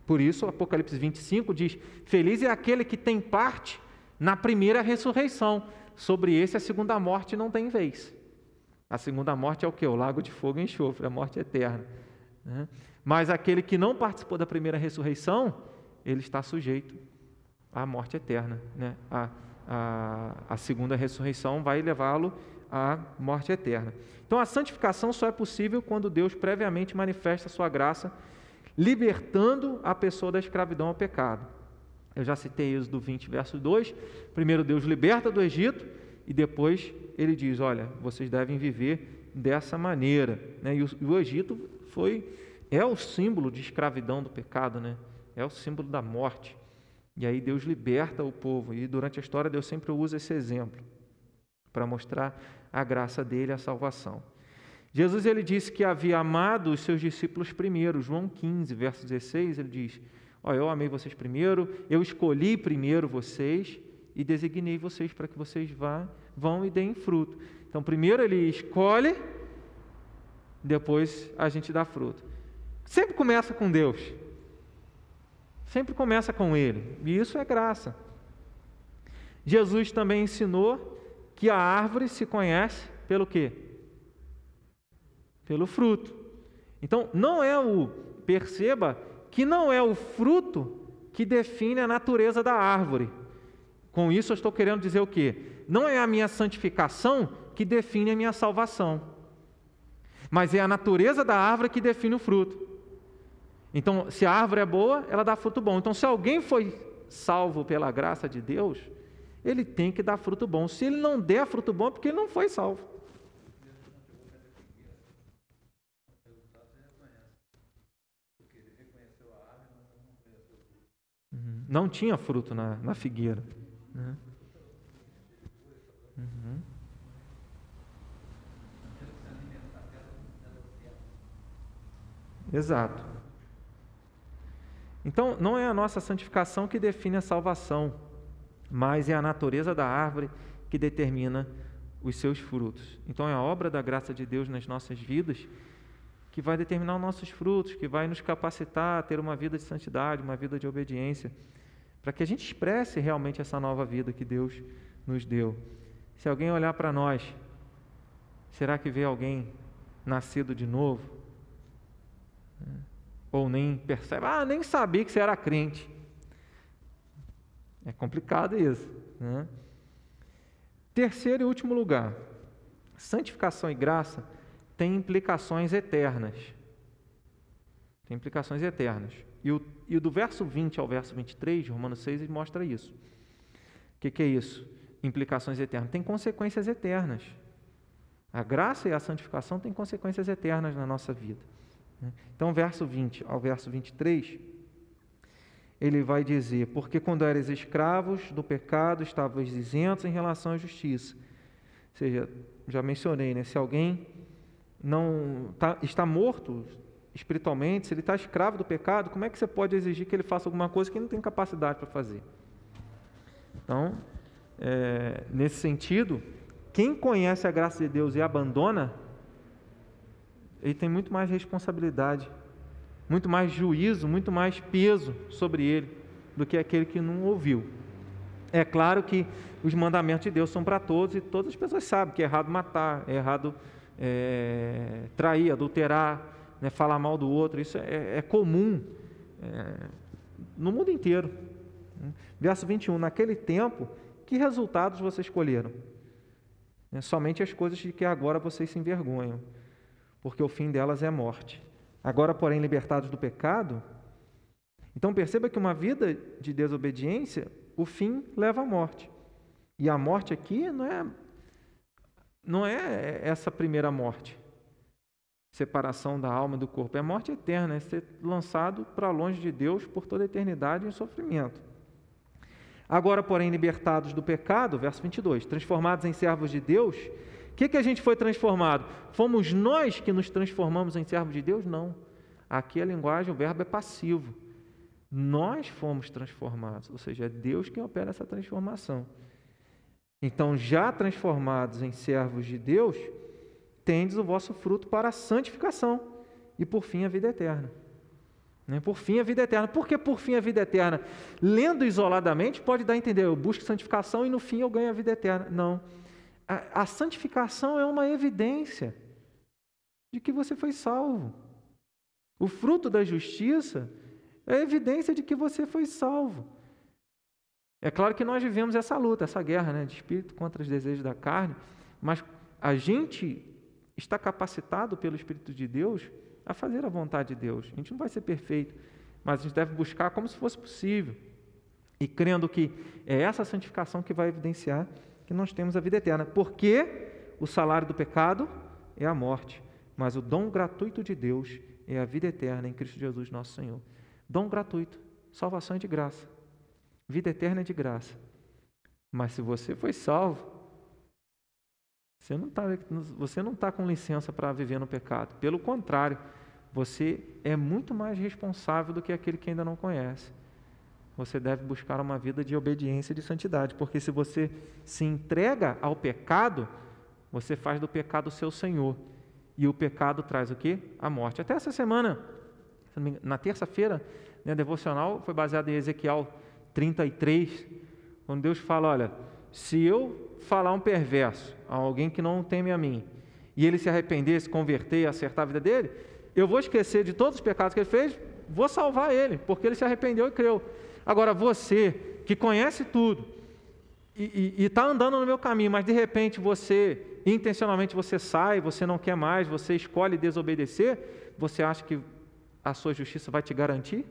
Por isso, Apocalipse 25 diz: Feliz é aquele que tem parte na primeira ressurreição. Sobre esse, a segunda morte não tem vez. A segunda morte é o que? O lago de fogo e enxofre, a morte eterna. Né? Mas aquele que não participou da primeira ressurreição, ele está sujeito à morte eterna. Né? A, a, a segunda ressurreição vai levá-lo à morte eterna. Então, a santificação só é possível quando Deus previamente manifesta a sua graça, libertando a pessoa da escravidão ao pecado. Eu já citei Êxodo 20, verso 2. Primeiro, Deus liberta do Egito e depois ele diz: Olha, vocês devem viver dessa maneira. Né? E, o, e o Egito foi, é o símbolo de escravidão do pecado, né? é o símbolo da morte. E aí Deus liberta o povo. E durante a história, Deus sempre usa esse exemplo para mostrar a graça dele, a salvação. Jesus ele disse que havia amado os seus discípulos primeiro. João 15, verso 16, ele diz: Ó, eu amei vocês primeiro, eu escolhi primeiro vocês e designei vocês para que vocês vá, vão e deem fruto. Então, primeiro ele escolhe, depois a gente dá fruto. Sempre começa com Deus. Sempre começa com Ele. E isso é graça. Jesus também ensinou que a árvore se conhece pelo quê? Pelo fruto. Então, não é o, perceba que não é o fruto que define a natureza da árvore. Com isso eu estou querendo dizer o quê? Não é a minha santificação que define a minha salvação, mas é a natureza da árvore que define o fruto. Então, se a árvore é boa, ela dá fruto bom. Então, se alguém foi salvo pela graça de Deus, ele tem que dar fruto bom. Se ele não der fruto bom, é porque ele não foi salvo. Uhum. Não tinha fruto na, na figueira. Né? Uhum. Exato. Então, não é a nossa santificação que define a salvação mas é a natureza da árvore que determina os seus frutos. Então é a obra da graça de Deus nas nossas vidas que vai determinar os nossos frutos, que vai nos capacitar a ter uma vida de santidade, uma vida de obediência, para que a gente expresse realmente essa nova vida que Deus nos deu. Se alguém olhar para nós, será que vê alguém nascido de novo? Ou nem percebe, ah, nem sabia que você era crente. É complicado isso. Né? Terceiro e último lugar, santificação e graça têm implicações eternas. Tem implicações eternas. E, o, e do verso 20 ao verso 23 de Romanos 6 ele mostra isso. O que, que é isso? Implicações eternas. Tem consequências eternas. A graça e a santificação têm consequências eternas na nossa vida. Né? Então, verso 20 ao verso 23 ele vai dizer: Porque quando eres escravos do pecado, estavas isentos em relação à justiça. Ou seja, já mencionei, né? Se alguém não tá, está morto espiritualmente, se ele está escravo do pecado, como é que você pode exigir que ele faça alguma coisa que ele não tem capacidade para fazer? Então, é, nesse sentido, quem conhece a graça de Deus e abandona, ele tem muito mais responsabilidade muito mais juízo, muito mais peso sobre ele do que aquele que não ouviu. É claro que os mandamentos de Deus são para todos e todas as pessoas sabem que é errado matar, é errado é, trair, adulterar, né, falar mal do outro. Isso é, é comum é, no mundo inteiro. Verso 21: Naquele tempo, que resultados vocês escolheram? É, somente as coisas de que agora vocês se envergonham, porque o fim delas é morte. Agora, porém, libertados do pecado, então perceba que uma vida de desobediência, o fim leva à morte. E a morte aqui não é não é essa primeira morte. Separação da alma e do corpo, é morte eterna, é ser lançado para longe de Deus por toda a eternidade em sofrimento. Agora, porém, libertados do pecado, verso 22, transformados em servos de Deus, que, que a gente foi transformado? Fomos nós que nos transformamos em servos de Deus? Não. Aqui a linguagem, o verbo é passivo. Nós fomos transformados, ou seja, é Deus quem opera essa transformação. Então, já transformados em servos de Deus, tendes o vosso fruto para a santificação e por fim a vida eterna. Né? Por fim a vida eterna. Por que por fim a vida eterna? Lendo isoladamente pode dar a entender, eu busco santificação e no fim eu ganho a vida eterna. Não. A, a santificação é uma evidência de que você foi salvo. O fruto da justiça é evidência de que você foi salvo. É claro que nós vivemos essa luta, essa guerra né, de espírito contra os desejos da carne, mas a gente está capacitado pelo Espírito de Deus a fazer a vontade de Deus. A gente não vai ser perfeito, mas a gente deve buscar como se fosse possível. E crendo que é essa santificação que vai evidenciar que nós temos a vida eterna. Porque o salário do pecado é a morte, mas o dom gratuito de Deus é a vida eterna em Cristo Jesus, nosso Senhor. Dom gratuito, salvação é de graça, vida eterna é de graça. Mas se você foi salvo, você não está você não tá com licença para viver no pecado. Pelo contrário, você é muito mais responsável do que aquele que ainda não conhece. Você deve buscar uma vida de obediência e de santidade, porque se você se entrega ao pecado, você faz do pecado seu senhor. E o pecado traz o que? A morte. Até essa semana, na terça-feira, né, devocional foi baseado em Ezequiel 33, quando Deus fala: olha, se eu falar um perverso a alguém que não teme a mim, e ele se arrepender, se converter e acertar a vida dele, eu vou esquecer de todos os pecados que ele fez, vou salvar ele, porque ele se arrependeu e creu. Agora, você que conhece tudo e está andando no meu caminho, mas de repente você, intencionalmente você sai, você não quer mais, você escolhe desobedecer, você acha que a sua justiça vai te garantir?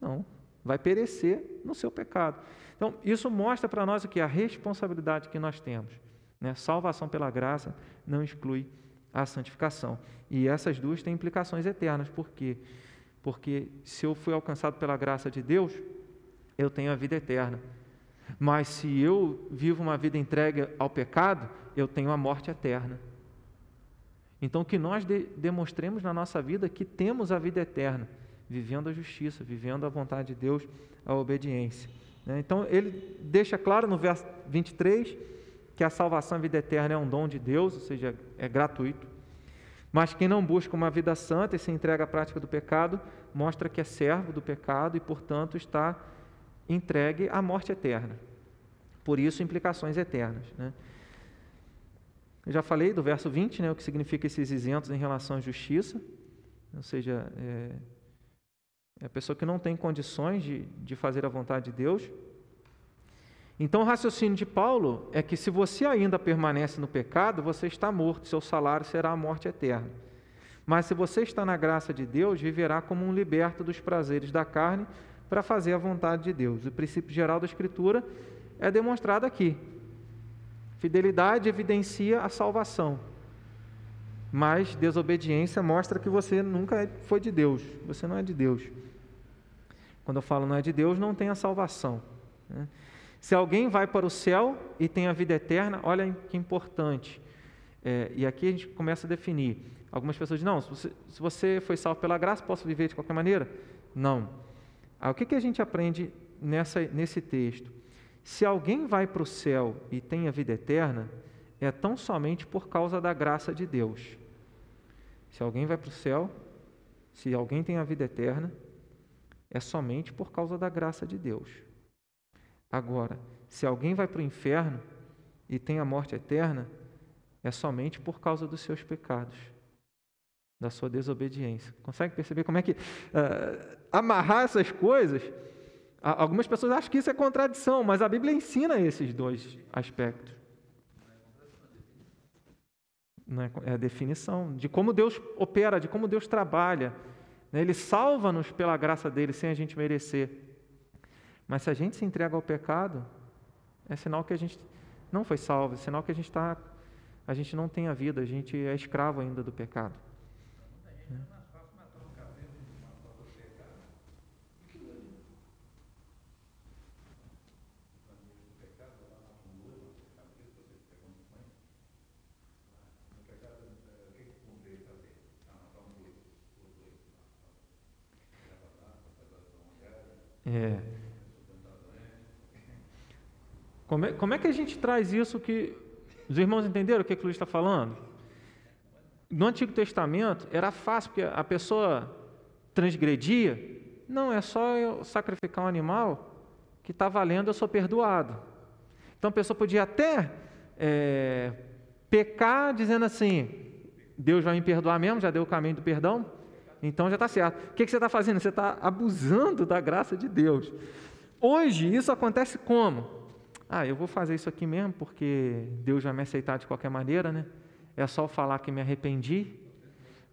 Não, vai perecer no seu pecado. Então, isso mostra para nós o que? A responsabilidade que nós temos. Né? Salvação pela graça não exclui a santificação. E essas duas têm implicações eternas. Por quê? Porque se eu fui alcançado pela graça de Deus, eu tenho a vida eterna. Mas se eu vivo uma vida entregue ao pecado, eu tenho a morte eterna. Então, que nós de demonstremos na nossa vida que temos a vida eterna, vivendo a justiça, vivendo a vontade de Deus, a obediência. Né? Então, ele deixa claro no verso 23 que a salvação a vida eterna é um dom de Deus, ou seja, é gratuito. Mas quem não busca uma vida santa e se entrega à prática do pecado, mostra que é servo do pecado e, portanto, está entregue à morte eterna. Por isso, implicações eternas. Né? Eu já falei do verso 20, né, o que significa esses isentos em relação à justiça, ou seja, é, é a pessoa que não tem condições de, de fazer a vontade de Deus. Então, o raciocínio de Paulo é que se você ainda permanece no pecado, você está morto, seu salário será a morte eterna. Mas se você está na graça de Deus, viverá como um liberto dos prazeres da carne para fazer a vontade de Deus. O princípio geral da Escritura é demonstrado aqui. Fidelidade evidencia a salvação, mas desobediência mostra que você nunca foi de Deus, você não é de Deus. Quando eu falo não é de Deus, não tem a salvação. Né? Se alguém vai para o céu e tem a vida eterna, olha que importante. É, e aqui a gente começa a definir. Algumas pessoas dizem, não, se você, se você foi salvo pela graça, posso viver de qualquer maneira? Não. Ah, o que, que a gente aprende nessa, nesse texto? Se alguém vai para o céu e tem a vida eterna, é tão somente por causa da graça de Deus. Se alguém vai para o céu, se alguém tem a vida eterna, é somente por causa da graça de Deus. Agora, se alguém vai para o inferno e tem a morte eterna, é somente por causa dos seus pecados, da sua desobediência. Consegue perceber como é que uh, amarrar essas coisas? Algumas pessoas acham que isso é contradição, mas a Bíblia ensina esses dois aspectos. Não é, a definição de como Deus opera, de como Deus trabalha. Né? Ele salva-nos pela graça dele sem a gente merecer. Mas se a gente se entrega ao pecado, é sinal que a gente não foi salvo, é sinal que a gente está, a gente não tem a vida, a gente é escravo ainda do pecado. É. Como é, como é que a gente traz isso que. Os irmãos entenderam o que, que o Luiz está falando? no Antigo Testamento era fácil, porque a pessoa transgredia, não, é só eu sacrificar um animal que está valendo, eu sou perdoado. Então a pessoa podia até é, pecar dizendo assim: Deus vai me perdoar mesmo, já deu o caminho do perdão, então já está certo. O que, que você está fazendo? Você está abusando da graça de Deus. Hoje isso acontece como? Ah, eu vou fazer isso aqui mesmo porque Deus vai me aceitar de qualquer maneira, né? É só falar que me arrependi.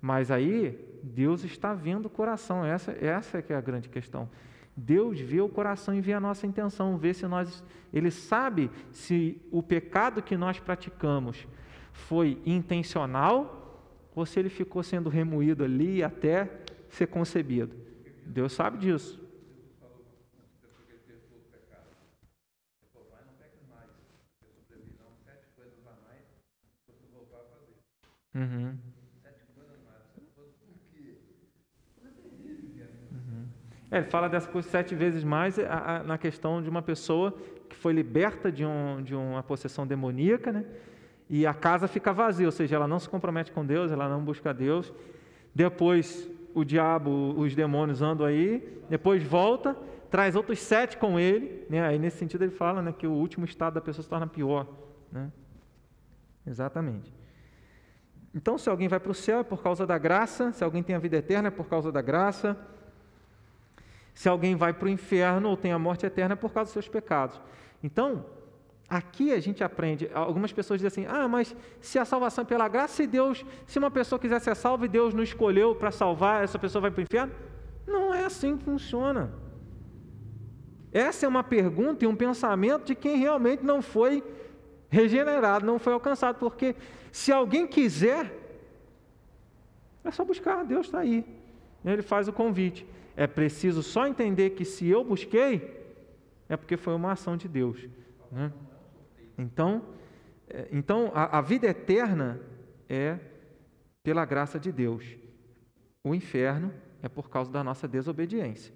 Mas aí Deus está vendo o coração. Essa, essa é que é a grande questão. Deus vê o coração e vê a nossa intenção, vê se nós, Ele sabe se o pecado que nós praticamos foi intencional ou se ele ficou sendo remoído ali até ser concebido. Deus sabe disso. Uhum. É, ele fala dessa coisa sete vezes mais a, a, na questão de uma pessoa que foi liberta de, um, de uma possessão demoníaca, né? E a casa fica vazia, ou seja, ela não se compromete com Deus, ela não busca Deus. Depois o diabo, os demônios andam aí, depois volta, traz outros sete com ele, né? Aí nesse sentido ele fala, né, que o último estado da pessoa se torna pior, né? Exatamente. Então, se alguém vai para o céu é por causa da graça, se alguém tem a vida eterna é por causa da graça. Se alguém vai para o inferno ou tem a morte eterna é por causa dos seus pecados. Então, aqui a gente aprende. Algumas pessoas dizem assim: ah, mas se a salvação é pela graça, se Deus, se uma pessoa quiser ser salva e Deus não escolheu para salvar, essa pessoa vai para o inferno? Não é assim que funciona. Essa é uma pergunta e um pensamento de quem realmente não foi regenerado, não foi alcançado, porque se alguém quiser, é só buscar, Deus está aí. Ele faz o convite. É preciso só entender que se eu busquei, é porque foi uma ação de Deus. Né? Então, é, então a, a vida eterna é pela graça de Deus. O inferno é por causa da nossa desobediência.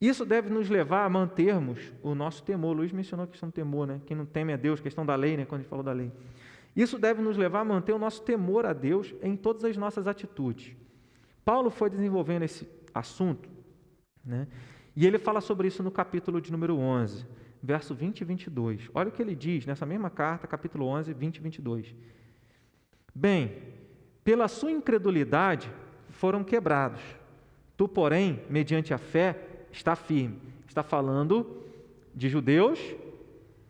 Isso deve nos levar a mantermos o nosso temor. Luiz mencionou a questão do temor, né? Quem não teme a Deus, questão da lei, né? Quando gente falou da lei. Isso deve nos levar a manter o nosso temor a Deus em todas as nossas atitudes. Paulo foi desenvolvendo esse assunto, né? E ele fala sobre isso no capítulo de número 11, verso 20 e 22. Olha o que ele diz nessa mesma carta, capítulo 11, 20 e 22. Bem, pela sua incredulidade foram quebrados. Tu, porém, mediante a fé, está firme. Está falando de judeus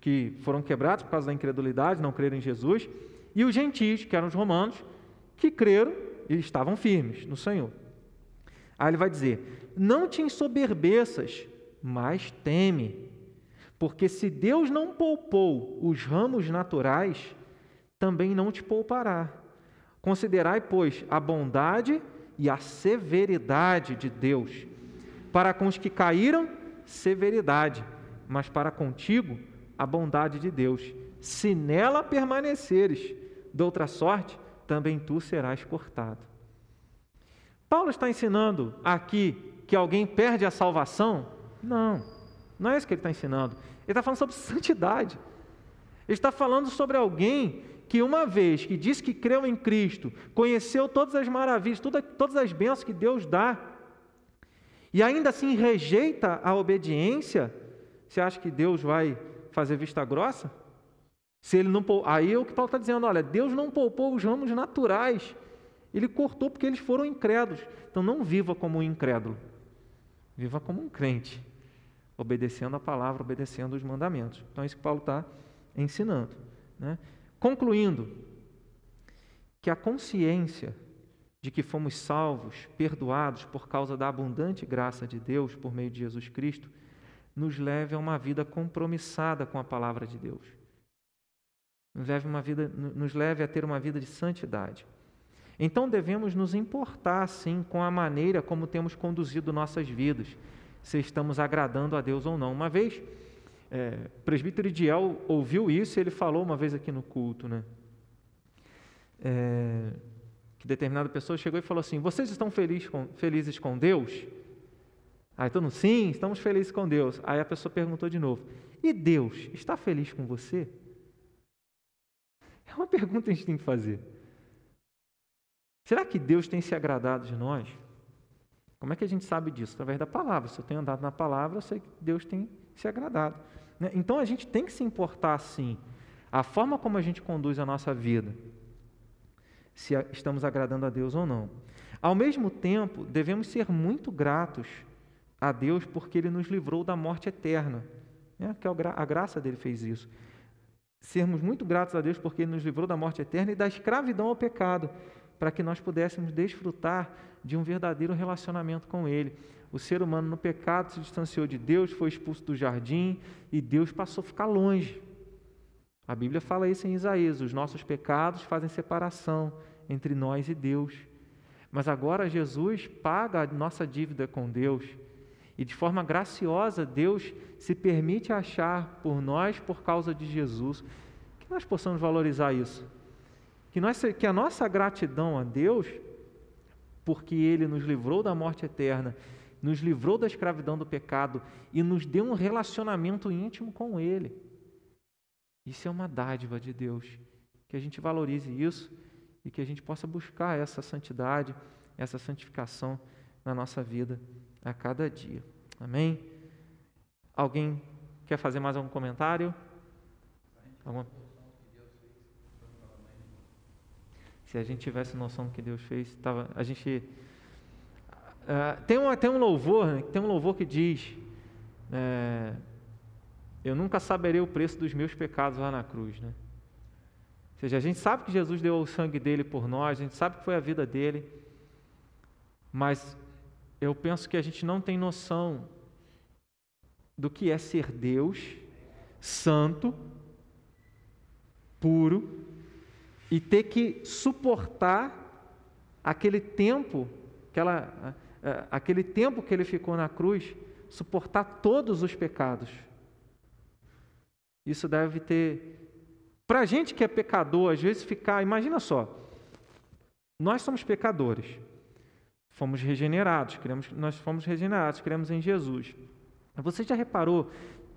que foram quebrados por causa da incredulidade, não creram em Jesus, e os gentios, que eram os romanos, que creram e estavam firmes no Senhor. Aí ele vai dizer: Não te ensoberbeças, mas teme, porque se Deus não poupou os ramos naturais, também não te poupará. Considerai, pois, a bondade e a severidade de Deus para com os que caíram, severidade, mas para contigo, a bondade de Deus. Se nela permaneceres, de outra sorte, também tu serás cortado. Paulo está ensinando aqui que alguém perde a salvação? Não, não é isso que ele está ensinando. Ele está falando sobre santidade. Ele está falando sobre alguém que, uma vez que diz que creu em Cristo, conheceu todas as maravilhas, todas as bênçãos que Deus dá, e ainda assim rejeita a obediência, você acha que Deus vai fazer vista grossa? Se ele não aí é o que Paulo está dizendo, olha, Deus não poupou os ramos naturais, ele cortou porque eles foram incrédulos. Então não viva como um incrédulo, viva como um crente, obedecendo a palavra, obedecendo os mandamentos. Então é isso que Paulo está ensinando. Né? Concluindo, que a consciência de que fomos salvos, perdoados por causa da abundante graça de Deus por meio de Jesus Cristo, nos leve a uma vida compromissada com a palavra de Deus. Nos leve, uma vida, nos leve a ter uma vida de santidade. Então devemos nos importar, sim, com a maneira como temos conduzido nossas vidas, se estamos agradando a Deus ou não. Uma vez, é, o presbítero Idiel ouviu isso e ele falou uma vez aqui no culto, né? É, que determinada pessoa chegou e falou assim: Vocês estão felizes com, felizes com Deus? Aí todo mundo, sim, estamos felizes com Deus. Aí a pessoa perguntou de novo: E Deus está feliz com você? É uma pergunta que a gente tem que fazer. Será que Deus tem se agradado de nós? Como é que a gente sabe disso? Através da palavra. Se eu tenho andado na palavra, eu sei que Deus tem se agradado. Né? Então a gente tem que se importar sim. A forma como a gente conduz a nossa vida, se estamos agradando a Deus ou não. Ao mesmo tempo, devemos ser muito gratos a Deus porque Ele nos livrou da morte eterna. Né? Que a graça dele fez isso. Sermos muito gratos a Deus porque Ele nos livrou da morte eterna e da escravidão ao pecado para que nós pudéssemos desfrutar de um verdadeiro relacionamento com Ele. O ser humano no pecado se distanciou de Deus, foi expulso do jardim e Deus passou a ficar longe. A Bíblia fala isso em Isaías: os nossos pecados fazem separação entre nós e Deus. Mas agora Jesus paga a nossa dívida com Deus e de forma graciosa Deus se permite achar por nós por causa de Jesus. Que nós possamos valorizar isso que, nós, que a nossa gratidão a Deus, porque Ele nos livrou da morte eterna, nos livrou da escravidão do pecado e nos deu um relacionamento íntimo com Ele. Isso é uma dádiva de Deus. Que a gente valorize isso e que a gente possa buscar essa santidade, essa santificação na nossa vida a cada dia. Amém? Alguém quer fazer mais algum comentário? Alguma... Se a gente tivesse noção do que Deus fez, tava, a gente. Uh, tem, um, tem um louvor, né, tem um louvor que diz: é, Eu nunca saberei o preço dos meus pecados lá na cruz. Né? Ou seja, a gente sabe que Jesus deu o sangue dele por nós, a gente sabe que foi a vida dele, mas eu penso que a gente não tem noção do que é ser Deus, santo, puro, e ter que suportar aquele tempo, aquele tempo que ele ficou na cruz, suportar todos os pecados. Isso deve ter. Para a gente que é pecador, às vezes ficar. Imagina só, nós somos pecadores, fomos regenerados, queremos, nós fomos regenerados, queremos em Jesus. Você já reparou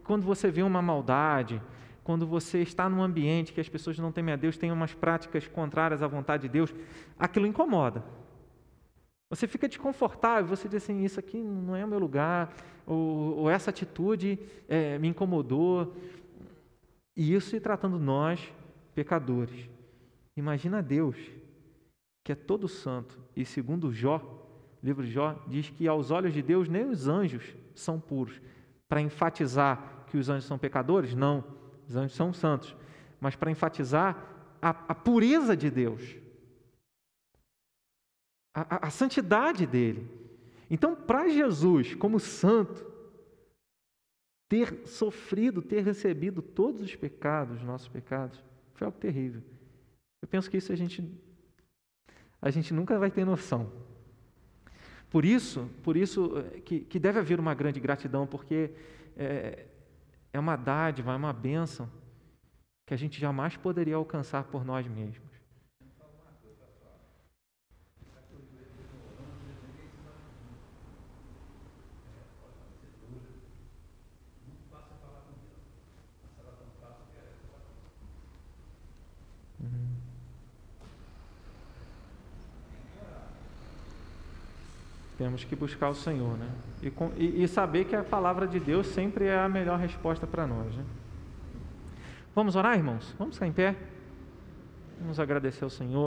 quando você vê uma maldade, quando você está num ambiente que as pessoas não temem a Deus, têm umas práticas contrárias à vontade de Deus, aquilo incomoda. Você fica desconfortável, você diz assim: Isso aqui não é o meu lugar, ou, ou essa atitude é, me incomodou. E isso se tratando nós, pecadores. Imagina Deus, que é todo santo, e segundo Jó, livro de Jó, diz que aos olhos de Deus nem os anjos são puros. Para enfatizar que os anjos são pecadores? Não os anjos são santos, mas para enfatizar a, a, pureza de Deus, a, a, a santidade dele. Então, para Jesus, como santo, ter sofrido, ter recebido todos os pecados, nossos pecados, foi algo terrível. Eu penso que isso a gente, a gente nunca vai ter noção. Por isso, por isso eh, que, que deve haver uma grande gratidão, porque é, é uma dádiva, é uma bênção que a gente jamais poderia alcançar por nós mesmos. Temos que buscar o Senhor, né? E, e, e, saber que a palavra de Deus sempre é a melhor resposta para nós, né? Vamos orar, irmãos? Vamos ficar em pé? Vamos agradecer ao Senhor.